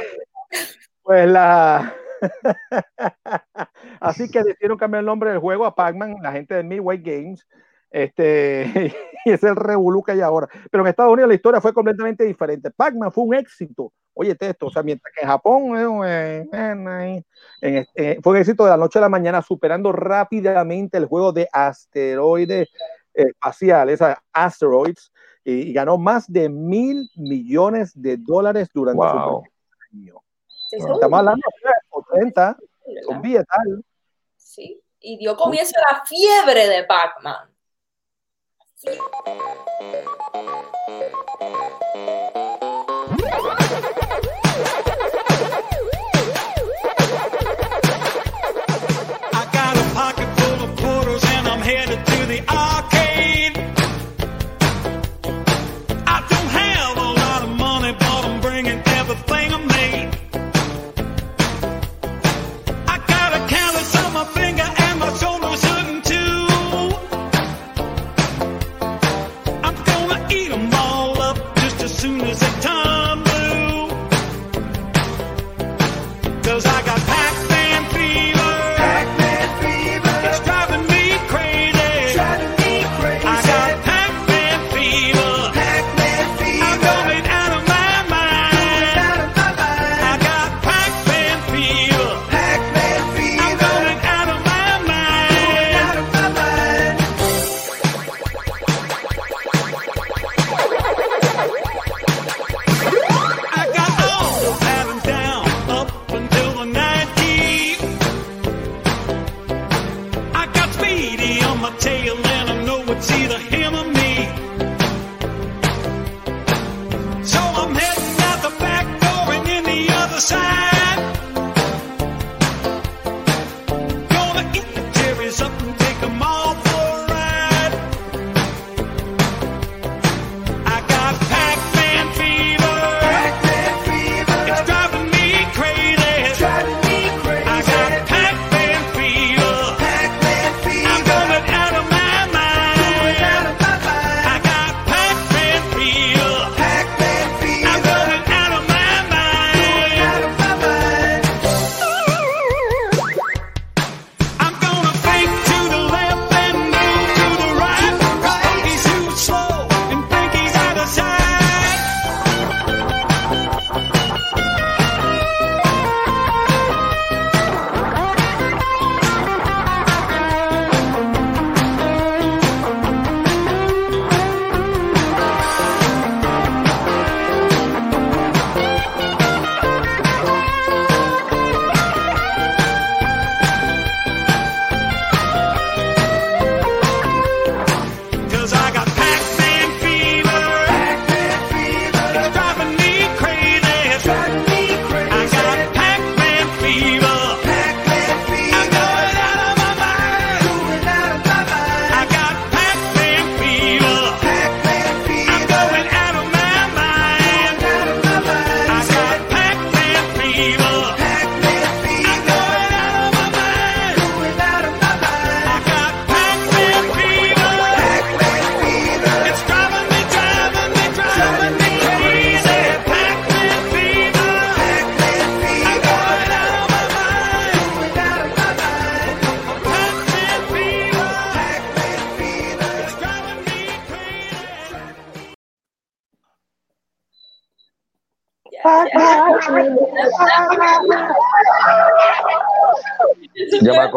pues la. Así que decidieron cambiar el nombre del juego a Pac-Man, la gente de Midway Games. Este, y es el revolú que hay ahora. Pero en Estados Unidos la historia fue completamente diferente. Pac-Man fue un éxito. Oye, esto, o sea, mientras que en Japón eh, eh, en- eh, fue un éxito de la noche a la mañana, superando rápidamente el juego de asteroides eh, espaciales, Asteroids, y, y ganó más de mil millones de dólares durante Wow. su año. Sí, Estamos hablando de 80, son billetal. Sí. Y dio comienzo a la fiebre de Pac-Man. I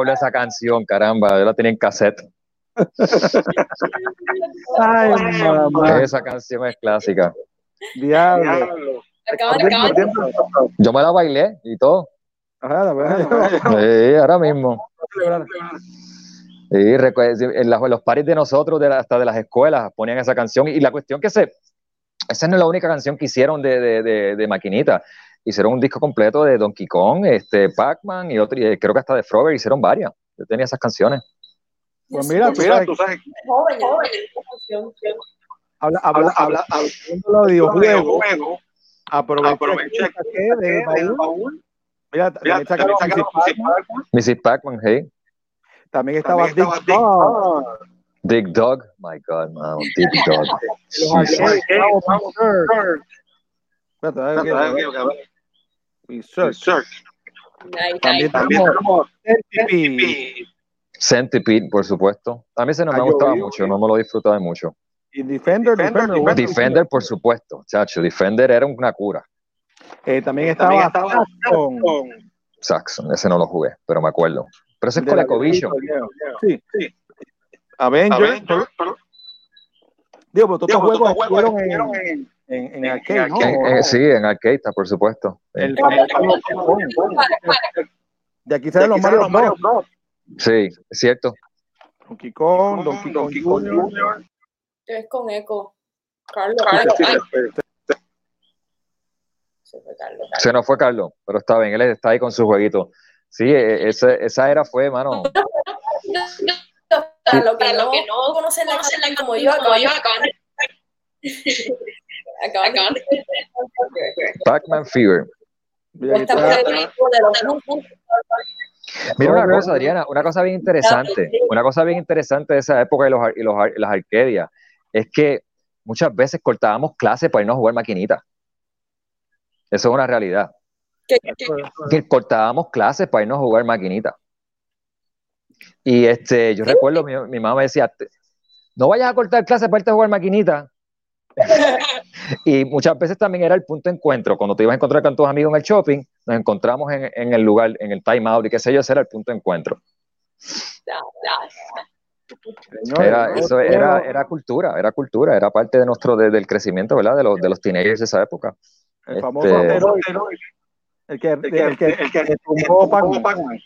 acuerdo de esa canción, caramba, yo la tenía en cassette. Ay, mamá. Esa canción es clásica. Diablo. Yo me la bailé y todo. Ajá, la Sí, ahora mismo. Sí, en, los paris de nosotros, de la- hasta de las escuelas, ponían esa canción. Y la cuestión que se. Esa no es la única canción que hicieron de, de, de, de Maquinita. Hicieron un disco completo de Donkey Kong, este, Pac-Man y otro, y creo que hasta de Frogger hicieron varias. Yo tenía esas canciones. Pues mira, tú sabes, Joven, joven, habla, habla, habla, hablando de videojuegos, que de baúl. Mira, también sacaron Mrs. Pac-Man, hey. también estaba Dick Dog, Big Dog. My God, man. Big Dog. los Berserk. Nice, También tenemos Centipede Centipede, por supuesto. A mí ese no me Ah, gustaba yo- mucho, no me lo disfrutaba mucho. y Defender, Defender, Defender, por supuesto, chacho. Defender era una cura. eh, también estaba Saxon, Saxon, ese no lo jugué, pero me acuerdo. Pero ese es de la ColecoVision. Sí, sí. Avengers. Digo, pero todos estos juegos estuvieron en, en, en arcade, ¿no? En- en- sí, en arcade, por supuesto. El Donkey Kong. De aquí salen los Mario Bros. Sí, es cierto. Donkey Kong, Donkey Kong Jr. Te ves con eco. Carlos, Carlos. ay. Se fue Carlos. Se nos fue Carlos, pero está bien, él está ahí con su jueguito. Sí, e- ese- esa era fue, mano. Para los que no, conocen la como yo, acaban de acaban de Pac-Man Fever. Mira, una cosa. Adriana, una cosa bien interesante, una cosa bien interesante de esa época y los, y los, las arcadias, es que muchas veces cortábamos clases para irnos a jugar maquinitas. Eso es una realidad. que- cortábamos clases para irnos a jugar maquinitas. Y este, yo recuerdo, mi, mi mamá me decía, "Te- no vayas a cortar clases para irte a jugar maquinitas. y muchas veces también era el punto de encuentro. Cuando te ibas a encontrar con tus amigos en el shopping, nos encontramos en, en el lugar, en el time out y qué sé yo, ese era el punto de encuentro. Era, eso era, era cultura, era cultura, era parte de nuestro, de- del crecimiento, ¿verdad? De los, de los teenagers de esa época. El famoso Este. El que, el que, el que tumbó Pac-Man.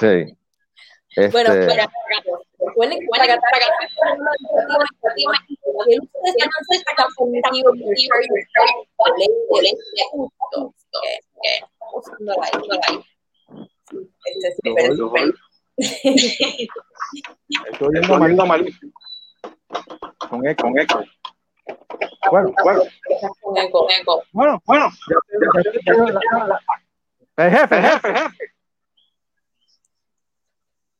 Sí. Bueno, Este, para recuerden que para la la. Con eco. Con eco. Bueno, bueno, Con eco, eco. bueno, bueno. El jefe, el jefe, el jefe.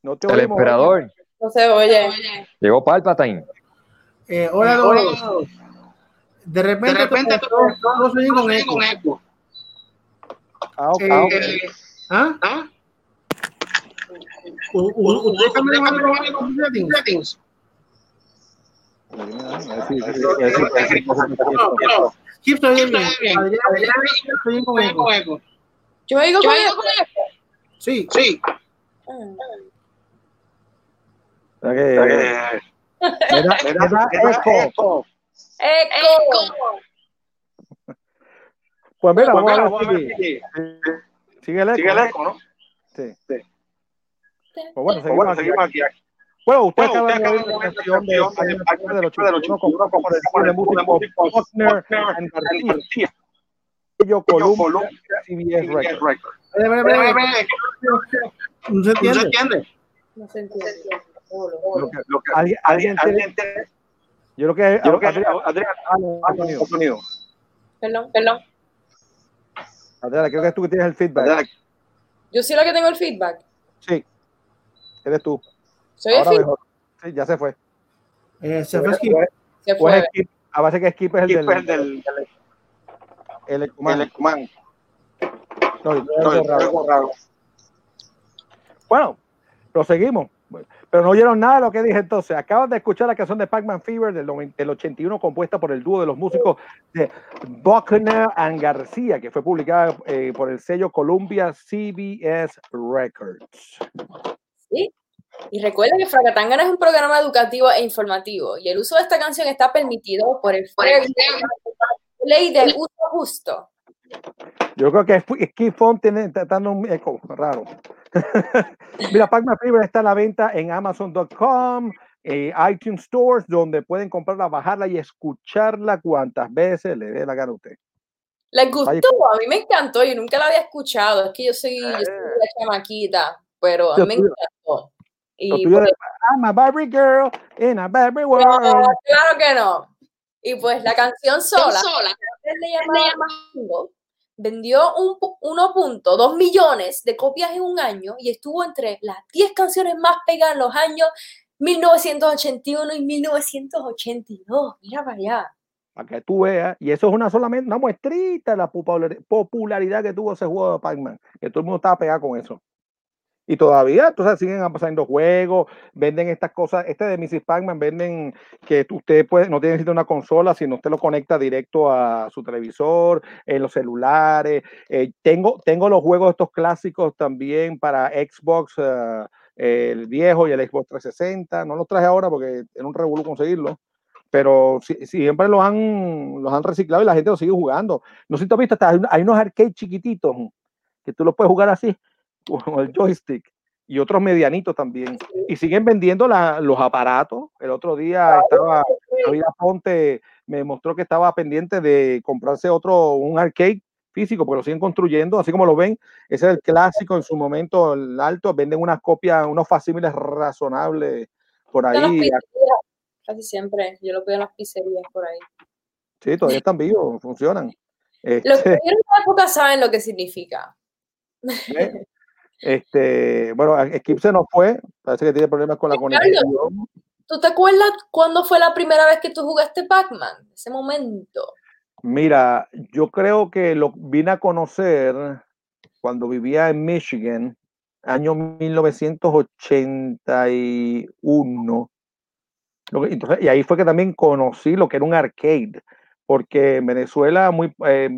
No te el oímos, emperador, No se oye. llegó Palpatine. Eh, hola a todos. De repente, de repente todos, todos oyen con eco. Ah, ok. Eh, ¿Ah? ¿Ah? U- u- ¿Ustedes cambian los settings? Chip, se oye bien. Adrián, Adrián, se oye con eco. Yo digo con eco. Sí, sí. O sea que- Era- era eco. Eco. Pues mira, vamos a ver si sigue el eco. ¿no? Sí. Pues bueno, seguimos aquí. Bueno, usted acaba de oír la canción de Pac-Man del 81 con por el estilo de música Faulkner and García. Ello Columbia, CBS Records. Espera, espera, espera, espera. ¿No se entiende? No se entiende. Lo que- lo que- alguien, yo creo que, yo creo que Adrián, Adrián, Adrián, sonido. Perdón, perdón. Adrián, creo que tú que tienes el feedback. Yo soy la que tengo el feedback. Sí, eres tú. Soy el Ahora feedback. mejor. Sí, ya se fue. Eh, se fue Skip. Se Pues fue. Skip, a base que Skip es el del, del, el algo raro. Bueno, proseguimos. Bueno, pero no oyeron nada de lo que dije entonces. Acaban de escuchar la canción de Pac-Man Fever del, 90 del 81 compuesta por el dúo de los músicos de Buckner and García, que fue publicada eh, por el sello Columbia CBS Records. ¿Sí? Y recuerda que Fracatangana es un programa educativo e informativo y el uso de esta canción está permitido por el Ley de Uso Justo. Yo creo que Ski Font tiene está dando un eco raro. Mira, Pac-Man Fever está a la venta en Amazon.com, eh, iTunes Stores, donde pueden comprarla, bajarla y escucharla cuantas veces le dé la gana a usted. ¿Les gustó? A mí me encantó, yo nunca la había escuchado, es que yo soy, yo soy una chamaquita, pero a mí me encantó. Y pues, I'm a Barbie girl in a Barbie no, world. claro que no. Y pues la canción sola, sola. le llamaban single, vendió un pu- 1.2 millones de copias en un año y estuvo entre las 10 canciones más pegadas en los años 1981 y 1982. Mira para allá. Para que tú veas. Y eso es una solamente una muestrita de la popular- popularidad que tuvo ese juego de Pac-Man. Que todo el mundo estaba pegado con eso. Y todavía, entonces siguen pasando juegos, venden estas cosas, este de Mrs. Pac-Man venden que usted puede, no tiene una consola, sino usted lo conecta directo a su televisor, en los celulares. Eh, tengo, tengo los juegos estos clásicos también para Xbox, eh, el viejo y el Xbox 360. No los traje ahora porque era un revolú conseguirlo pero si- siempre los han, los han reciclado y la gente los sigue jugando. No sé si tú has visto, hasta hay, un- hay unos arcades chiquititos que tú los puedes jugar así, con el joystick, y otros medianitos también. Y siguen vendiendo la- los aparatos. El otro día estaba, David Ponte me mostró que estaba pendiente de comprarse otro, un arcade físico, porque lo siguen construyendo, así como lo ven. Ese es el clásico en su momento, el alto. Venden unas copias, unos facímiles razonables por En ahí. casi siempre, yo lo veo en las pizzerías por ahí. Sí, todavía están vivos, funcionan. Los que Este, vieron la época saben lo que significa. ¿eh? Este, bueno, Skip se nos fue, parece que tiene problemas con la Carlos, conexión. ¿Tú te acuerdas cuándo fue la primera vez que tú jugaste Pac-Man? Ese momento. Mira, yo creo que lo vine a conocer cuando vivía en Michigan, año 1981. Lo que- entonces, y ahí fue que también conocí lo que era un arcade, porque en Venezuela, muy, eh,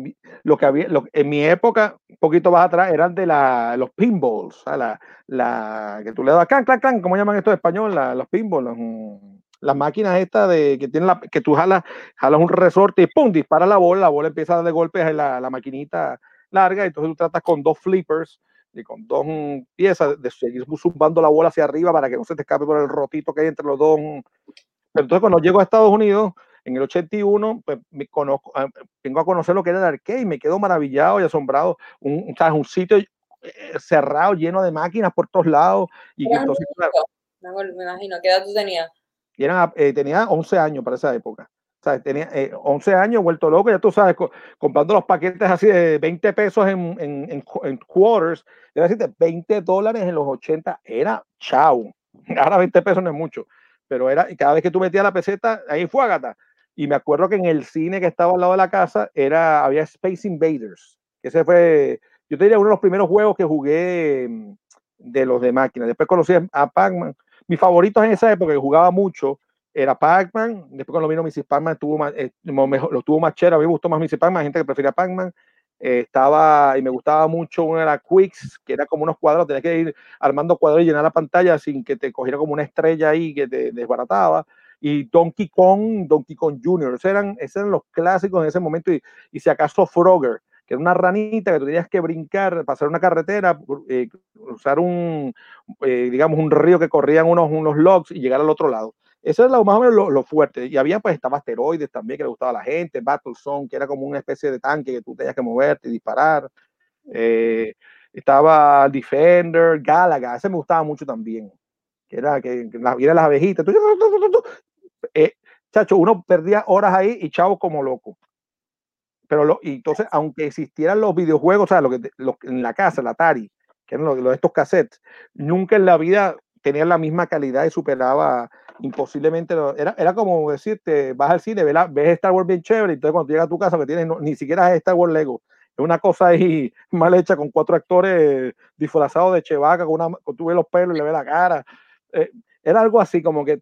lo que había, lo- en mi época, un poquito más atrás, eran de la, los pinballs, la, la, que tú le das, clan, clan, clan, ¿cómo llaman esto en español? La- los pinballs, mm, las máquinas estas de, que tienen la, que tú jalas, jalas un resorte y ¡pum! dispara la bola, la bola empieza a darle golpes en la, la maquinita larga, entonces tú tratas con dos flippers y con dos mm, piezas de seguir zumbando la bola hacia arriba para que no se te escape por el rotito que hay entre los dos. mm. Pero entonces cuando llego a Estados Unidos, en el 81, pues me conozco, ah, vengo a conocer lo que era el arcade y me quedo maravillado y asombrado. Un, ¿sabes? un sitio eh, cerrado, lleno de máquinas por todos lados. Y Eras entonces, Me imagino. ¿Qué edad tú tenías? y eran, eh, tenía 11 años para esa época. O sea, tenía eh, 11 años, vuelto loco, ya tú sabes, co- comprando los paquetes así de 20 pesos en, en, en, en quarters, debo decirte, 20 dólares en los 80 era chau. Ahora 20 pesos no es mucho, pero era, y cada vez que tú metías la peseta, ahí fue Agata. Y me acuerdo que en el cine que estaba al lado de la casa era, había Space Invaders. Ese fue, yo te diría, uno de los primeros juegos que jugué mm, de los de máquina. Después conocí a Pac-Man. Mis favoritos en esa época que jugaba mucho era Pac-Man. Después cuando vino Mrs. Pac-Man más, eh, lo tuvo más chévere. A mí me gustó más Mrs. Pac-Man, gente que prefería Pac-Man. Eh, estaba y me gustaba mucho una era Quicks, que era como unos cuadros, tenías que ir armando cuadros y llenar la pantalla sin que te cogiera como una estrella ahí que te desbarataba. Y Donkey Kong, Donkey Kong Jr., esos eran, esos eran los clásicos en ese momento. Y, y si acaso Frogger, que era una ranita que tú tenías que brincar, pasar una carretera, eh, usar un, eh, digamos, un río que corrían unos, unos logs y llegar al otro lado. Eso es lo, más o menos lo, lo fuerte. Y había, pues, estaba asteroides también que le gustaba a la gente, Battlezone, que era como una especie de tanque que tú tenías que moverte y disparar. Eh, estaba Defender, Galaga, ese me gustaba mucho también. Que era que, que la, era las abejitas. Tú. Eh, chacho, uno perdía horas ahí y chavo como loco. Pero lo, y entonces, aunque existieran los videojuegos, o sea, lo que, lo- en la casa, el Atari, que eran los, estos cassettes, nunca en la vida tenían la misma calidad y superaba imposiblemente. Era, era como decirte, vas al cine, ves, la- ves Star Wars bien chévere, y entonces cuando llegas a tu casa, que tienes no- ni siquiera es Star Wars Lego, es una cosa ahí mal hecha con cuatro actores disfrazados de chevaca, con una, con, tú ves los pelos y le ves la cara. eh, era algo así, como que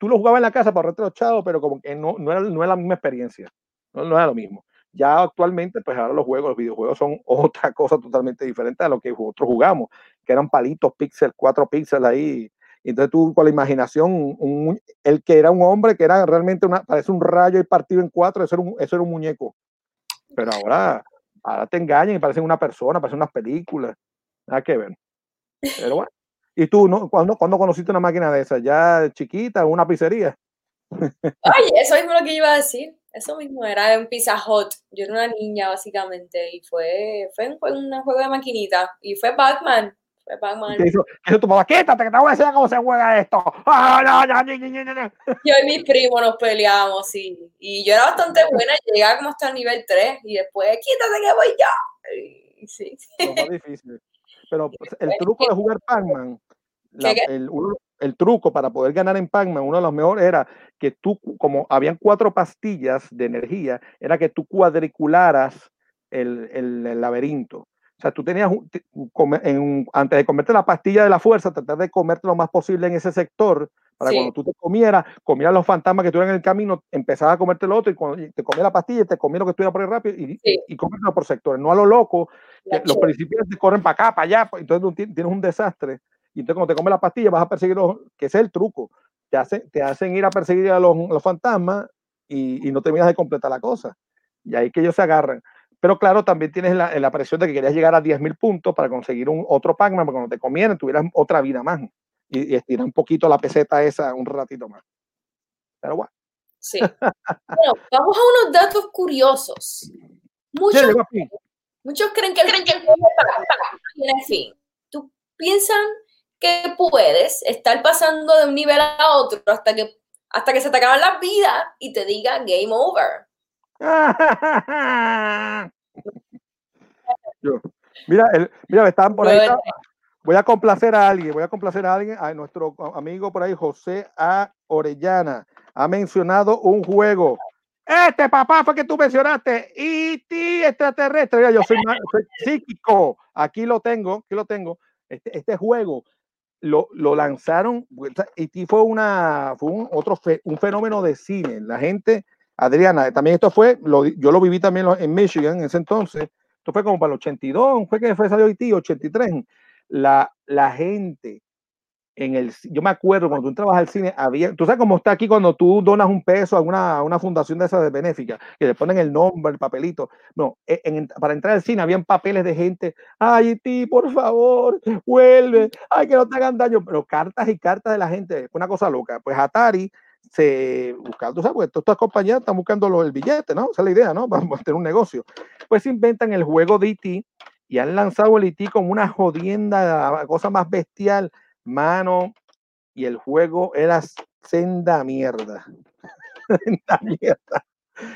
tú lo jugabas en la casa para ahorrarte los chavos, pero como que no, no, era, no era la misma experiencia, no, no era lo mismo. Ya actualmente, pues ahora los juegos, los videojuegos son otra cosa totalmente diferente a lo que nosotros jugamos, que eran palitos, píxeles, cuatro píxeles ahí. Entonces tú con la imaginación, un- el que era un hombre, que era realmente una, parece un rayo y partido en cuatro, eso era un, eso era un muñeco. Pero ahora, ahora te engañan y parecen una persona, parecen unas películas. Nada que ver. Pero bueno. ¿Y tú, no? ¿Cuándo, cuándo conociste una máquina de esas? ¿Ya chiquita, una pizzería? Oye, eso mismo lo que yo iba a decir. Eso mismo era en Pizza Hut. Yo era una niña, básicamente, y fue, fue un, fue un juego de maquinita. Y fue Batman. Fue Batman. ¿Qué hizo, qué hizo tu mamá? Quítate, que te voy a enseñar cómo se juega esto. Ah. Yo y mis primos nos peleábamos, sí. Y yo era bastante buena, llegaba como hasta el nivel 3 y después, quítate que voy yo. Y sí. Lo más difícil. Pero pues, el truco de jugar Pac-Man, el, el truco para poder ganar en Pac-Man, uno de los mejores era que tú, como habían cuatro pastillas de energía, era que tú cuadricularas el, el- el laberinto. O sea, tú tenías, en antes de comerte la pastilla de la fuerza, tratar de comerte lo más posible en ese sector, para Sí. cuando tú te comieras, comieras los fantasmas que tuvieran en el camino, empezabas a comerte lo otro, y cuando y te comías la pastilla, te comías lo que estuviera por ahí rápido, y, y, y comértelo por sectores, no a lo loco, que los principiantes corren para acá, para allá, pues, entonces tienes un desastre. Y entonces cuando te comes la pastilla vas a perseguir los, que ese es el truco. Te, hace, te hacen ir a perseguir a los, los fantasmas y, y no terminas de completar la cosa. Y ahí que ellos se agarran. Pero claro, también tienes la, la presión de que querías llegar a 10.000 puntos para conseguir un otro Pac-Man, porque cuando te comieran tuvieras otra vida más. Y, y estirar un poquito la peseta esa un ratito más. Pero bueno. Sí. Bueno, vamos a unos datos curiosos. Muchos, fin. muchos creen que de Pac-Man tiene fin. ¿Tú piensan que puedes estar pasando de un nivel a otro hasta que, hasta que se te acaban las vidas y te diga game over? Yo- mira, el, mira, estaban por ahí. Bueno. Voy a complacer a alguien, voy a complacer a alguien, a nuestro amigo por ahí, José A. Orellana. Ha mencionado un juego. Este papá fue que tú mencionaste. E.T. extraterrestre. Mira, yo soy, psíquico. Aquí lo tengo, aquí lo tengo. Este, este juego lo, lo lanzaron. E.T. fue una, fue un otro fe- un fenómeno de cine. La gente, Adriana, también esto fue, lo yo lo viví también en Michigan en ese entonces. Esto fue como para el 82, fue que fue salió E.T. 83. La, la gente en el, yo me acuerdo cuando tú entrabas al cine, había, tú sabes cómo está aquí cuando tú donas un peso a una, una fundación de esas de que le ponen el nombre, el papelito. No, e- en- para entrar al cine habían papeles de gente, ay, ti, por favor, vuelve, ay, que no te hagan daño, pero cartas y cartas de la gente, fue una cosa loca. Pues Atari se buscaba, tú sabes, porque todas compañías están buscando el billete, ¿no? Esa es la idea, ¿no? Vamos a tener un negocio. Pues inventan el juego de E.T. y han lanzado el E.T. como una jodienda, cosa más bestial, mano, y el juego era senda mierda. senda mierda.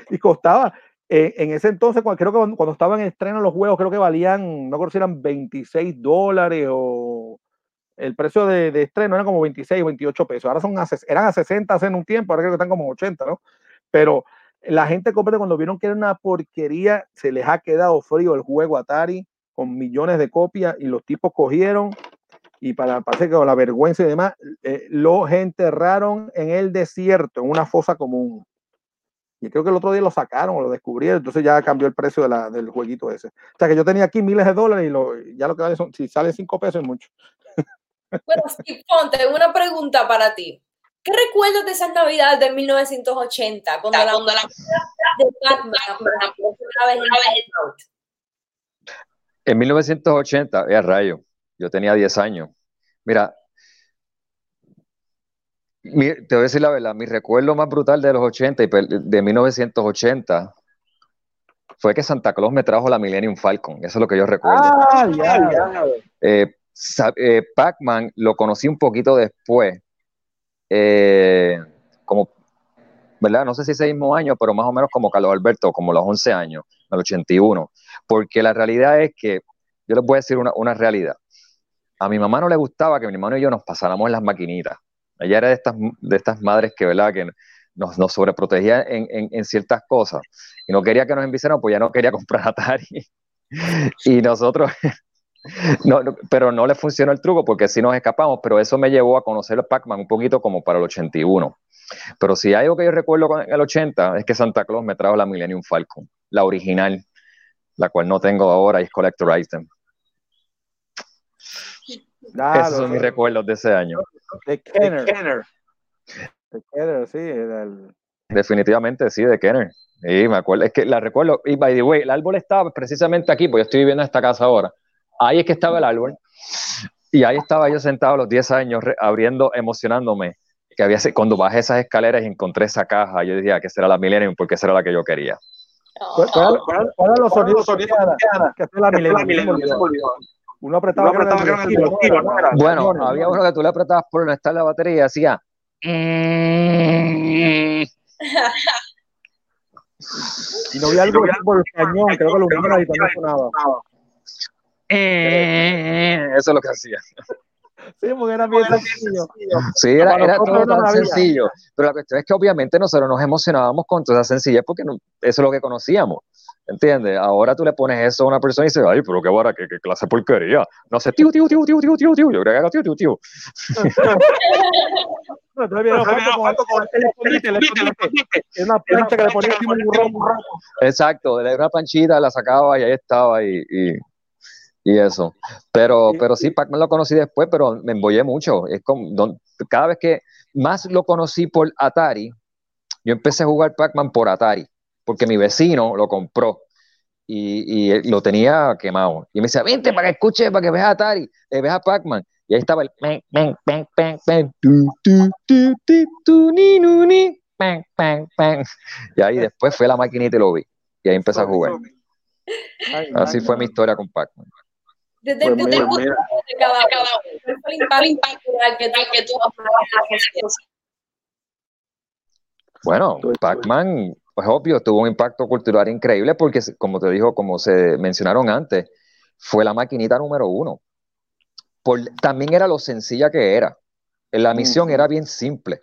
Y costaba, eh, en ese entonces, cuando, creo que cuando, cuando estaban en estreno los juegos, creo que valían, no recuerdo si eran 26 dólares o el precio de, de estreno era como 26 o 28 pesos. Ahora son a, eran a 60 hace un tiempo, ahora creo que están como 80, ¿no? Pero la gente completa cuando vieron que era una porquería, se les ha quedado frío el juego Atari con millones de copias y los tipos cogieron y para parece que con la vergüenza y demás, eh, lo enterraron en el desierto, en una fosa común. Y creo que el otro día lo sacaron o lo descubrieron, entonces ya cambió el precio de la- del jueguito ese. O sea que yo tenía aquí miles de dólares y lo, ya lo que vale si sale cinco pesos es mucho. Bueno, Steve, ponte una pregunta para ti. ¿Qué recuerdas de esas navidades de 1980? Cuando la, cuando la de Batman vez en Walmart? En 1980, era rayo, yo tenía 10 años. Mira, mi- te voy a decir la verdad, mi recuerdo más brutal de los 80 y de 1980 fue que Santa Claus me trajo la Millennium Falcon, eso es lo que yo recuerdo. Ah, ya, ya. Eh, sa- eh, Pac-Man lo conocí un poquito después, eh, como, ¿verdad? No sé si ese mismo año, pero más o menos como Carlos Alberto, como los 11 años, el 81, porque la realidad es que, yo les voy a decir una, una realidad. A mi mamá no le gustaba que mi hermano y yo nos pasáramos en las maquinitas. Ella era de estas, de estas madres que, ¿verdad? Que nos, nos sobreprotegía en, en, ciertas cosas y no quería que nos enviciaran, pues ya no quería comprar Atari. y nosotros, No, no, pero no le funcionó el truco porque sí nos escapamos, pero eso me llevó a conocer el Pac-Man un poquito como para el 81. Pero si hay algo que yo recuerdo con el 80 es que Santa Claus me trajo la Millennium Falcon, la original, la cual no tengo ahora y es Collector Item. Esos son mis sí. recuerdos de ese año. De Kenner. De Kenner, sí. del- Definitivamente sí, de Kenner. Y me acuerdo, es que la recuerdo, y by the way, el árbol estaba precisamente aquí, porque yo estoy viviendo en esta casa ahora. Ahí es que estaba el árbol. Y ahí estaba yo sentado a los 10 años, abriendo, emocionándome. Que había, cuando bajé esas escaleras y encontré esa caja, yo decía que esa era la Millennium, porque esa era la que yo quería. ¿Cuál- cuál- cuál- ¿Cuáles los sonidos que hacía- que la Millennium? Uno apretaba Bueno, había uno que tú le apretabas por está la batería y hacía. Y no había algo por el cañón, creo que lo hubiera y también sonaba. Eso es lo que hacía. Sí, porque era bien sencillo. Sí, era, era todo no tan había. sencillo. Pero la cuestión es que obviamente nosotros nos emocionábamos con toda esa sencillez porque no- eso es lo que conocíamos. ¿Entiendes? Ahora tú le pones eso a una persona y dice, ay, pero qué vara, qué, qué clase de porquería. No sé, tío, tío, tío, tío, tío, tío, tío. Yo creo que era tío, tío, tío. No, una plancha que le ponía encima un burrón. Exacto, le una panchita, la sacaba y ahí estaba y, y, y eso. Pero, pero sí, Pac-Man lo conocí después, pero me embollé mucho. Es como, don- cada vez que más lo conocí por Atari, yo empecé a jugar Pac-Man por Atari, porque mi vecino lo compró y, y lo tenía quemado. Y me decía, vente para que escuches, para que veas Atari, eh, veas Pac-Man. Y ahí estaba el. Y ahí después fue la maquinita y lo vi. Y ahí empecé a jugar. Así fue mi historia con Pac-Man. Desde el Pues punto de mira, vista de cada uno, ¿cuál fue el impacto cultural que tú que tú Bueno, Pac-Man, pues obvio, tuvo un impacto cultural increíble porque, como te dijo, como se mencionaron antes, fue la maquinita número uno. Por, también era lo sencilla que era. La misión era bien simple.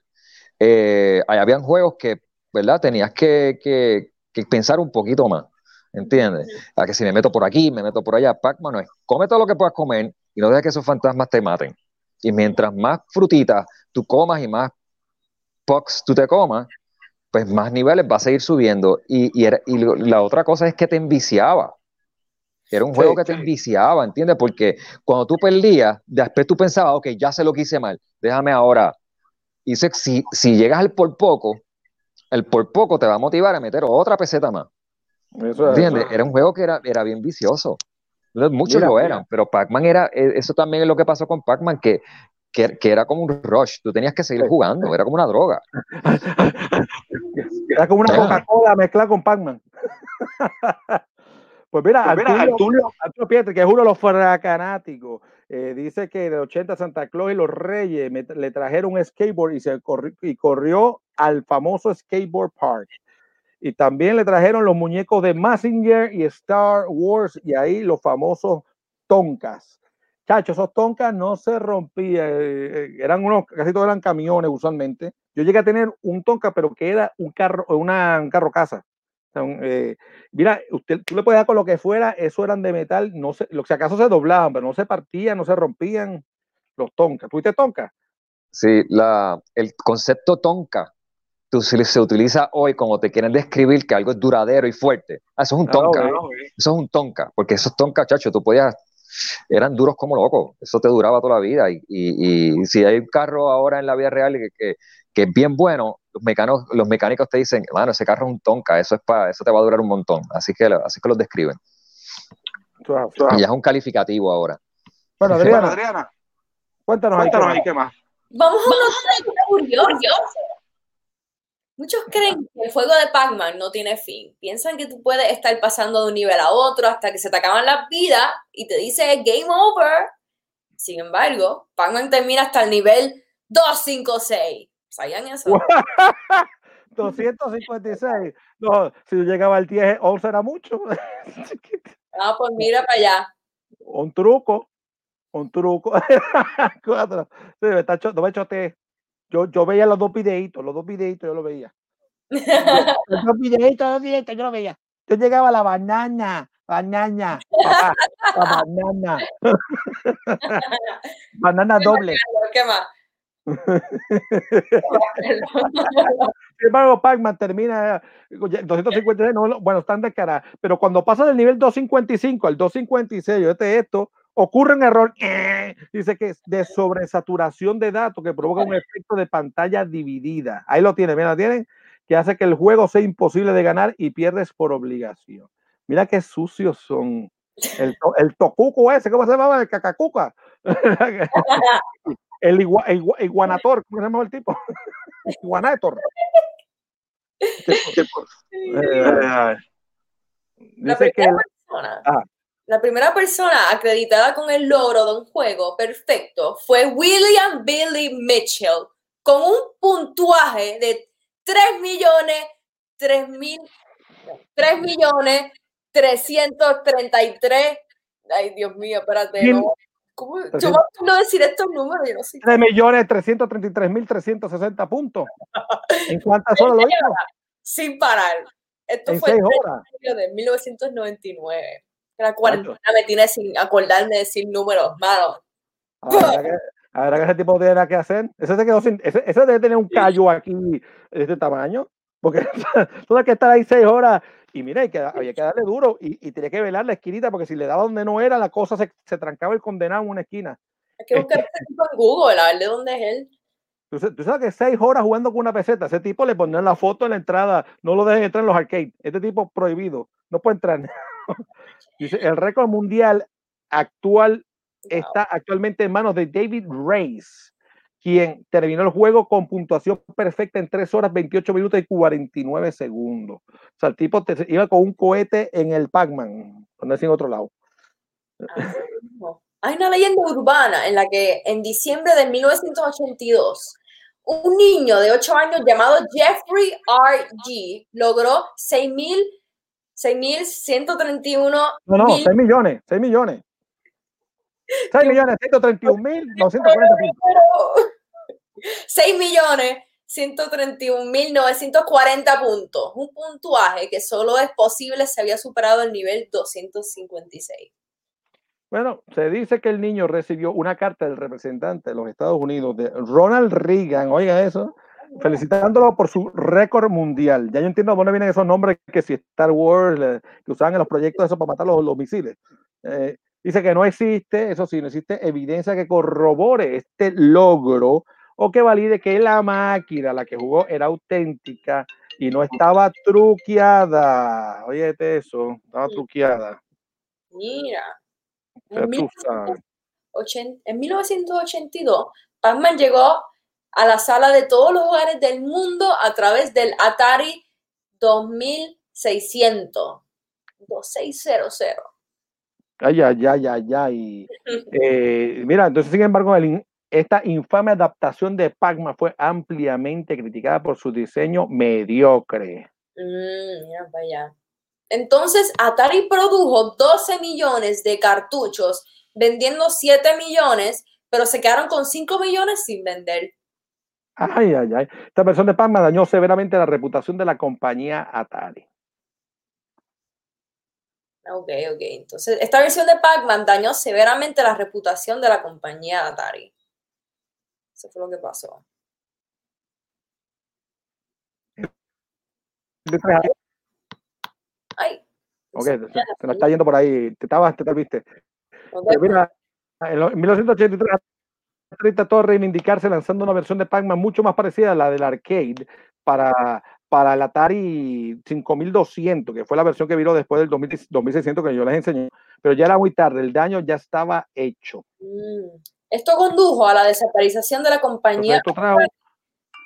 Eh, ahí habían juegos que, ¿verdad? Tenías que, que- que pensar un poquito más, ¿entiendes? A que si me meto por aquí, me meto por allá, Pac-Man no es, come todo lo que puedas comer y no dejes que esos fantasmas te maten. Y mientras más frutitas tú comas y más pucks tú te comas, pues más niveles va a seguir subiendo. Y, y, era- y lo- la otra cosa es que te enviciaba. Era un Sí, juego que te enviciaba, ¿entiendes? Porque cuando tú perdías, después tú pensabas, ok, ya sé lo que hice mal, déjame ahora. Y si, si llegas al por poco, el por poco te va a motivar a meter otra peseta más. Era un juego que era, era bien vicioso. Entonces, Muchos Mira, lo mira. eran, pero Pac-Man era, eh, eso también es lo que pasó con Pac-Man, que, que, que era como un rush, tú tenías que seguir jugando, era como una droga. Era como una. Coca-Cola mezclada con Pac-Man. Pues mira, Pues mira, Arturo, Arturo Pietri, que es uno de los fracanáticos, eh, dice que de 80 Santa Claus y los Reyes me- le trajeron un skateboard y se corri- y corrió al famoso skateboard park. Y también le trajeron los muñecos de Massinger y Star Wars y ahí los famosos Tonkas. Chacho, esos Tonkas no se rompían, eh, eh, eran unos, casi todos eran camiones usualmente. Yo llegué a tener un Tonka, pero que era un carro, una, un carro casa. Eh, mira, usted, tú le puedes dar con lo que fuera, eso eran de metal, no sé, lo que si acaso se doblaban, pero no se partían, no se rompían los Tonkas. ¿Tuviste Tonka? Sí, el concepto tonka tú, se, se utiliza hoy como te quieren describir que algo es duradero y fuerte. Ah, eso es un Ah, tonka. ok. Eso es un tonka, porque esos tonka, chacho, tú podías, eran duros como locos. Eso te duraba toda la vida. Y, y- y si hay un carro ahora en la vida real que, que, que es bien bueno, los mecánicos, los mecánicos te dicen, mano, ese carro es un tonka, eso es para, eso te va a durar un montón. Así que, así que los describen. Y ya es un calificativo ahora. Bueno, Bueno, Adriana, Adriana, cuéntanos ahí. cuéntanos qué ahí qué más. Vamos a una cosa curiosa. Muchos creen que el juego de Pac-Man no tiene fin. Piensan que tú puedes estar pasando de un nivel a otro hasta que se te acaban las vidas y te dice game over. Sin embargo, Pac-Man termina hasta el nivel 256. ¿Sabían eso? 256. No, si yo llegaba al 10, 11 era mucho. Ah, pues mira para allá. un truco. Un truco. Cuatro. Sí, me está no me choteé. Yo, yo veía los dos videitos, los dos videitos yo lo veía. Los dos videitos, los dos videitos, yo lo veía. Yo llegaba a la banana, Banana, papá, la banana. banana doble. ¿Qué más? Sin embargo, Pac-Man termina eh, 256, no, no, bueno, están de cara, pero cuando pasa del nivel 255 al 256, este esto, ocurre un error, eh, dice que es de sobresaturación de datos que provoca un efecto de pantalla dividida. Ahí lo tienen, mira, tienen, que hace que el juego sea imposible de ganar y pierdes por obligación. Mira qué sucios son. El, to- el tocuco ese, ¿cómo se llamaba? El cacacuca. el, igua- el igua- iguanator, ¿cómo se llama el tipo? Iguanator. Eh, dice que ah, la primera persona acreditada con el logro de un juego perfecto fue William Billy Mitchell, con un puntuaje de 3 millones, 3 mil, 3 millones, 333. Ay, Dios mío, espérate. No. ¿Cómo? Yo acuerdo decir estos números, yo no sé. 3 millones 333 mil 360 puntos. ¿En cuántas horas lo hizo? Sin parar. Esto En fue el seis 3 horas. de julio de 1999. La cuarentena me tiene sin acordarme de decir números, mano. Ahora que, ahora que ese tipo tiene nada que hacer. Ese se quedó sin. Ese, ese debe tener un callo aquí de este tamaño. Porque tú sabes que estar ahí seis horas. Y mira, hay que, había que darle duro y, y tenía que velar la esquinita porque si le daba donde no era, la cosa se, se trancaba el condenado en una esquina. Hay que buscar ese tipo en Google, a ver de dónde es él. Tú, sa- tú sabes que seis horas jugando con una peseta, ese tipo le ponían la foto en la entrada, no lo dejen entrar en los arcades. Este tipo prohibido, no puede entrar. Dice, el récord mundial actual está actualmente en manos de David Reyes, quien terminó el juego con puntuación perfecta en 3 horas, 28 minutos y 49 segundos. O sea, el tipo te- iba con un cohete en el Pac-Man, no es en otro lado. Hay una leyenda urbana en la que en diciembre de 1982, un niño de 8 años llamado Jeffrey R. G. logró 6.000 6.131 No, no, mil 6 millones, 6 millones. 6 millones, 131 mil, 940 puntos. 6 millones 131.940 puntos, un puntuaje que solo es posible si había superado el nivel 256. Bueno, se dice que el niño recibió una carta del representante de los Estados Unidos, de Ronald Reagan, oiga eso, felicitándolo por su récord mundial. Ya yo entiendo dónde vienen esos nombres que si Star Wars, que usaban en los proyectos esos para matar los, los misiles. Eh, dice que no existe, eso sí, no existe evidencia que corrobore este logro o que valide que la máquina, la que jugó, era auténtica y no estaba truqueada. Oye, eso, estaba truqueada. Mira, Ya en, tú sabes. 1980 en 1982, Pac-Man llegó a la sala de todos los hogares del mundo a través del Atari 2600. 2600. Ay, ay, ay, ay, ay. Eh, mira, entonces, sin embargo, el esta infame adaptación de Pac-Man fue ampliamente criticada por su diseño mediocre. Mm, mira para allá. Entonces, Atari produjo 12 millones de cartuchos, vendiendo 7 millones, pero se quedaron con 5 millones sin vender. Ay, ay, ay. Esta versión de Pac-Man dañó severamente la reputación de la compañía Atari. Ok, ok. Entonces, esta versión de Pac-Man dañó severamente la reputación de la compañía Atari. Eso fue lo que pasó. Ay, Ok, se, se nos está yendo por ahí. Te estabas, te viste. ok. Pues mira, en, lo- en 1983 Atari trató de reivindicarse lanzando una versión de Pac-Man mucho más parecida a la del arcade para, para el Atari 5200, que fue la versión que viró después del 2000 2600 que yo les enseñé, pero ya era muy tarde, el daño ya estaba hecho. Mm. Esto condujo a la desaparición de la compañía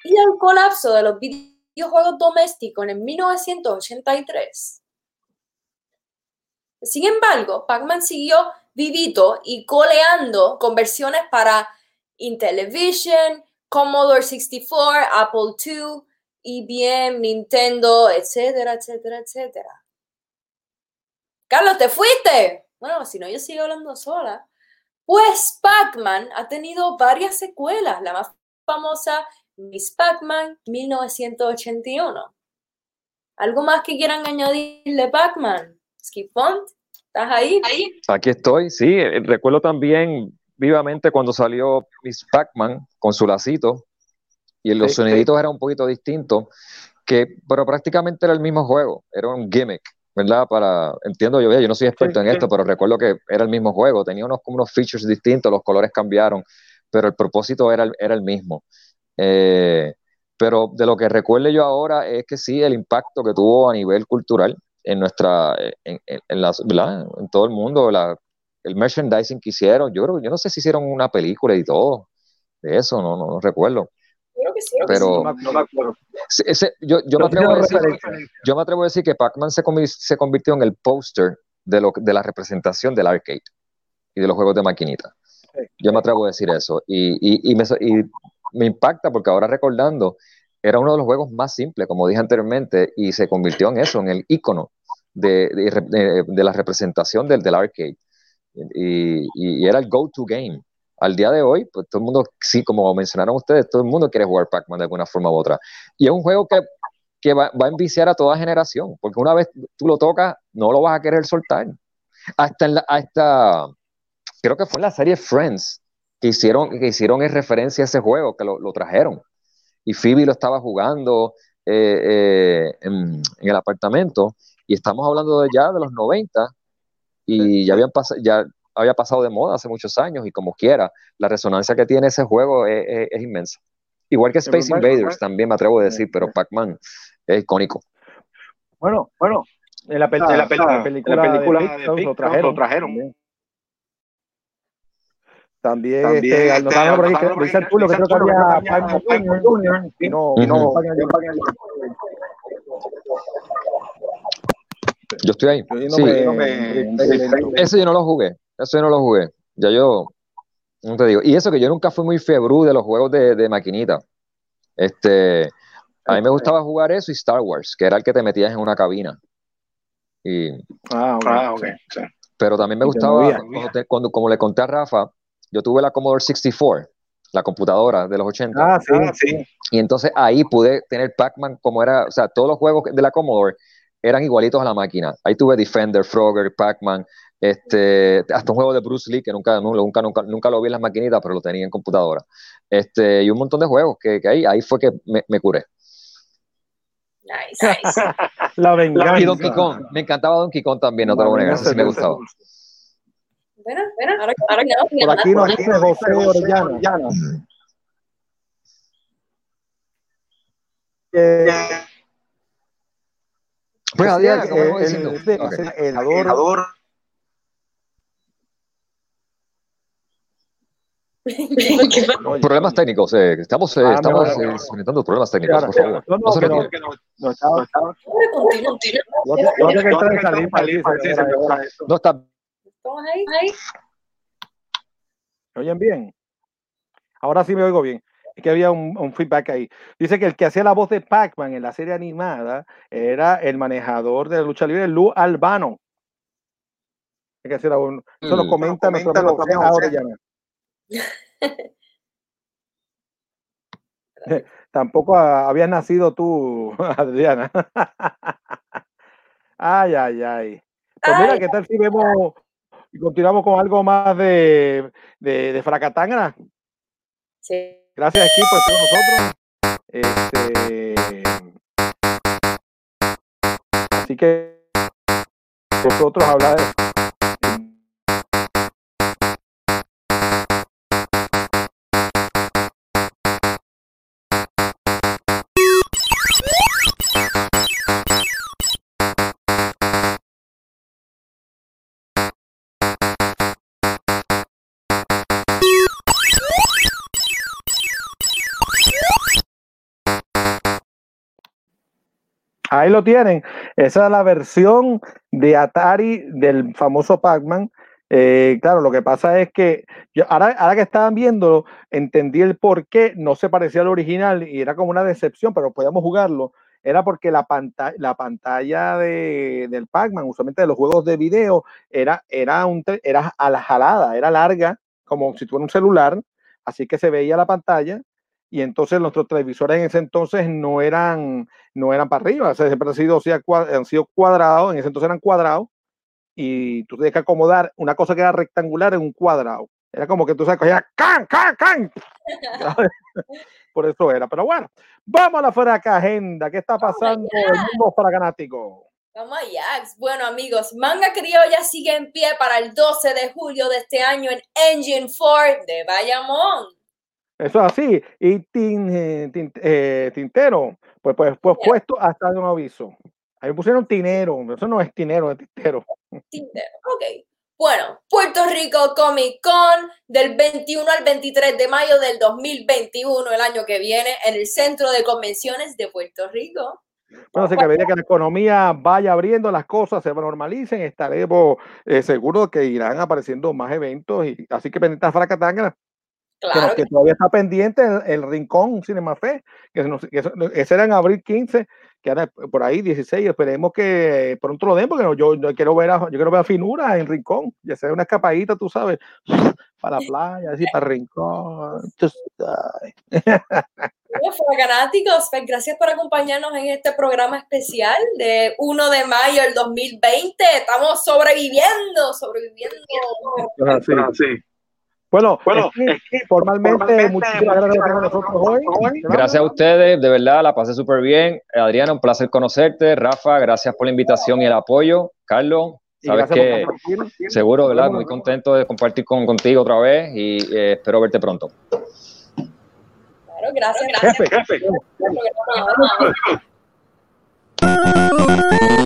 y al colapso de los videojuegos domésticos en 1983. Sin embargo, Pac-Man siguió vivito y coleando con versiones para Intellivision, Commodore 64, Apple II, IBM, Nintendo, etcétera, etcétera, etcétera. Carlos, ¿te fuiste? Bueno, si no, yo sigo hablando sola. Pues Pac-Man ha tenido varias secuelas. La más famosa, Miss Pac-Man 1981. ¿Algo más que quieran añadirle Pac-Man? Skip Font. ¿Estás ahí? ahí? Aquí estoy, sí. Recuerdo también vivamente cuando salió Miss Pac-Man con su lacito y los Sí, soniditos eran un poquito distintos, que, pero prácticamente era el mismo juego, era un gimmick, ¿verdad? Para, entiendo yo, yo no soy experto en esto, pero recuerdo que era el mismo juego, tenía unos, como unos features distintos, los colores cambiaron, pero el propósito era, el- era el mismo. Eh, pero de lo que recuerdo yo ahora es que sí, el impacto que tuvo a nivel cultural en nuestra, en, en, en las, ¿verdad? en todo el mundo, la, el merchandising que hicieron, yo creo, yo no sé si hicieron una película y todo de eso, no, no, no recuerdo. Creo que sí. Pero No me acuerdo. Ese- yo, yo, me atrevo a decir, yo me atrevo a decir que Pac-Man se, convi- se convirtió en el póster de, lo, de la representación del arcade y de los juegos de maquinita. Yo me atrevo a decir eso. Y, y, y me, y me impacta porque ahora recordando, era uno de los juegos más simples, como dije anteriormente, y se convirtió en eso, en el icono de, de, de- de la representación del, del arcade. Y, era el go-to game. Al día de hoy, pues todo el mundo, sí, como mencionaron ustedes, todo el mundo quiere jugar Pac-Man de alguna forma u otra. Y es un juego que, va, a enviciar a toda generación, porque una vez tú lo tocas, no lo vas a querer soltar. Hasta, la, hasta creo que fue en la serie Friends que hicieron, que hicieron en referencia a ese juego, que lo, lo trajeron. Y Phoebe lo estaba jugando eh, eh, en, en el apartamento, y estamos hablando de ya de los 90, y ya, habían pas- ya había pasado de moda hace muchos años, y como quiera, la resonancia que tiene ese juego es, es- es inmensa. Igual que Space Invaders también me atrevo a decir, pero Pac-Man es icónico. Bueno, bueno, en la, pel- Ah, en la, pel- ah, la película, en la película de de Pixar Pixar lo trajeron. lo trajeron. También, este, este, por ahí pulo que creo que había Pac-Man y y no Ujú. Pac-Man Yo estoy ahí. Yo Sí, Eso yo no lo jugué. Eso yo no lo jugué. Ya yo, no te digo. Y eso que yo nunca fui muy febrú de los juegos de, de maquinita. Este, a mí me gustaba jugar eso y Star Wars, que era el que te metías en una cabina. Y, Ah, ok. Ah, sí. pero también me gustaba, cuando, te- cuando- como le conté a Rafa, yo tuve la Commodore 64, la computadora de los 80. Ah, sí, Ah, sí. Y entonces ahí pude tener Pac-Man como era, o sea, todos los juegos de la Commodore eran igualitos a la máquina. Ahí tuve Defender, Frogger, Pac-Man, este, hasta un juego de Bruce Lee que nunca, nu- nunca, nunca, nunca lo vi en las maquinitas, pero lo tenía en computadora. Este, y un montón de juegos que, que ahí, ahí fue que me, me curé. Nice. nice. La venganza. Y Donkey Kong, me encantaba Donkey Kong también, no te lo voy a negar, sí me gustaba. Bueno, bueno, ahora, ahora que Por aquí nos dice José Orellana. Pues, como vengo el- Problemas técnicos, eh, estamos, eh, Ah, estamos mejor. eh, experimentando problemas técnicos, por favor. no, no, No se no, retiren. no estaba- continúa. yo te- yo tengo que entrar y salir para decir, Sí, se me ¿me fue esto. No oyen bien? Ahora sí me oigo bien. Es que había un, un feedback ahí. Dice que el que hacía la voz de Pac-Man en la serie animada era el manejador de la lucha libre, Lou Albano. Es que un- Eso lo Mm. comenta nuestro comenta amigo José Orellana. Tampoco habías nacido tú, Adriana. ay, ay, ay. Pues mira. ¿qué tal si vemos y continuamos con algo más de, de, de Fracatangana? Sí. Gracias, equipo, por nosotros. Este, así que nosotros hablar Ahí lo tienen. Esa es la versión de Atari del famoso Pac-Man. Eh, claro, lo que pasa es que yo, ahora, que estaban viéndolo, entendí el por qué no se parecía al original y era como una decepción, pero podíamos jugarlo. Era porque la pantalla, la pantalla de, del Pac-Man, usualmente de los juegos de video, era, era, un, era a la jalada, era larga, como si tuviera un celular, así que se veía la pantalla y entonces nuestros televisores en ese entonces no eran, no eran para arriba, o sea, siempre han sido, han sido cuadrados, en ese entonces eran cuadrados, y tú tienes que acomodar una cosa que era rectangular en un cuadrado. Era como que tú sabes, cogías can, can, can. Por eso era. Pero bueno, vamos a la fuera de acá, agenda. ¿Qué está pasando en el mundo fraganático? Vamos allá. Bueno, amigos, Manga Criolla sigue en pie para el 12 de julio de este año en Engine 4 de Bayamón. Eso es así. Y tin, eh, tin- eh, Tintero, pues, pues, pues puesto hasta de un aviso. Ahí pusieron tinero. Eso no es tinero, es tintero. Tintero. Ok. Bueno, Puerto Rico Comic Con del 21 al 23 de mayo del 2021, el año que viene, en el Centro de Convenciones de Puerto Rico. Bueno, así que a medida que la economía vaya abriendo, las cosas se normalicen, estaremos eh, seguros que irán apareciendo más eventos. Y, así que pendientes a Fracatanga, que, nos- Claro que todavía está pendiente el, el Rincón Cinema Fe, que, nos- que eso- ese era en abril 15, que ahora por ahí 16. Esperemos que pronto lo den, porque yo, yo quiero ver a, yo quiero ver a Finura en Rincón, ya sea una escapadita, tú sabes, para la playa, así para Rincón. sabes. Bueno, fanáticos, gracias por acompañarnos en este programa especial de 1 de mayo del 2020. Estamos sobreviviendo, sobreviviendo. Así. Bueno, Bueno, es que formalmente, muchísimas gracias por estar con nosotros hoy. Gracias a ustedes, de verdad, la pasé súper bien. Adriana, un placer conocerte. Rafa, gracias por la invitación y el apoyo. Carlos, sabes que seguro, ¿verdad? Muy contento de compartir con, contigo otra vez y eh, espero verte pronto. Claro, gracias, gracias. Jefe, programa.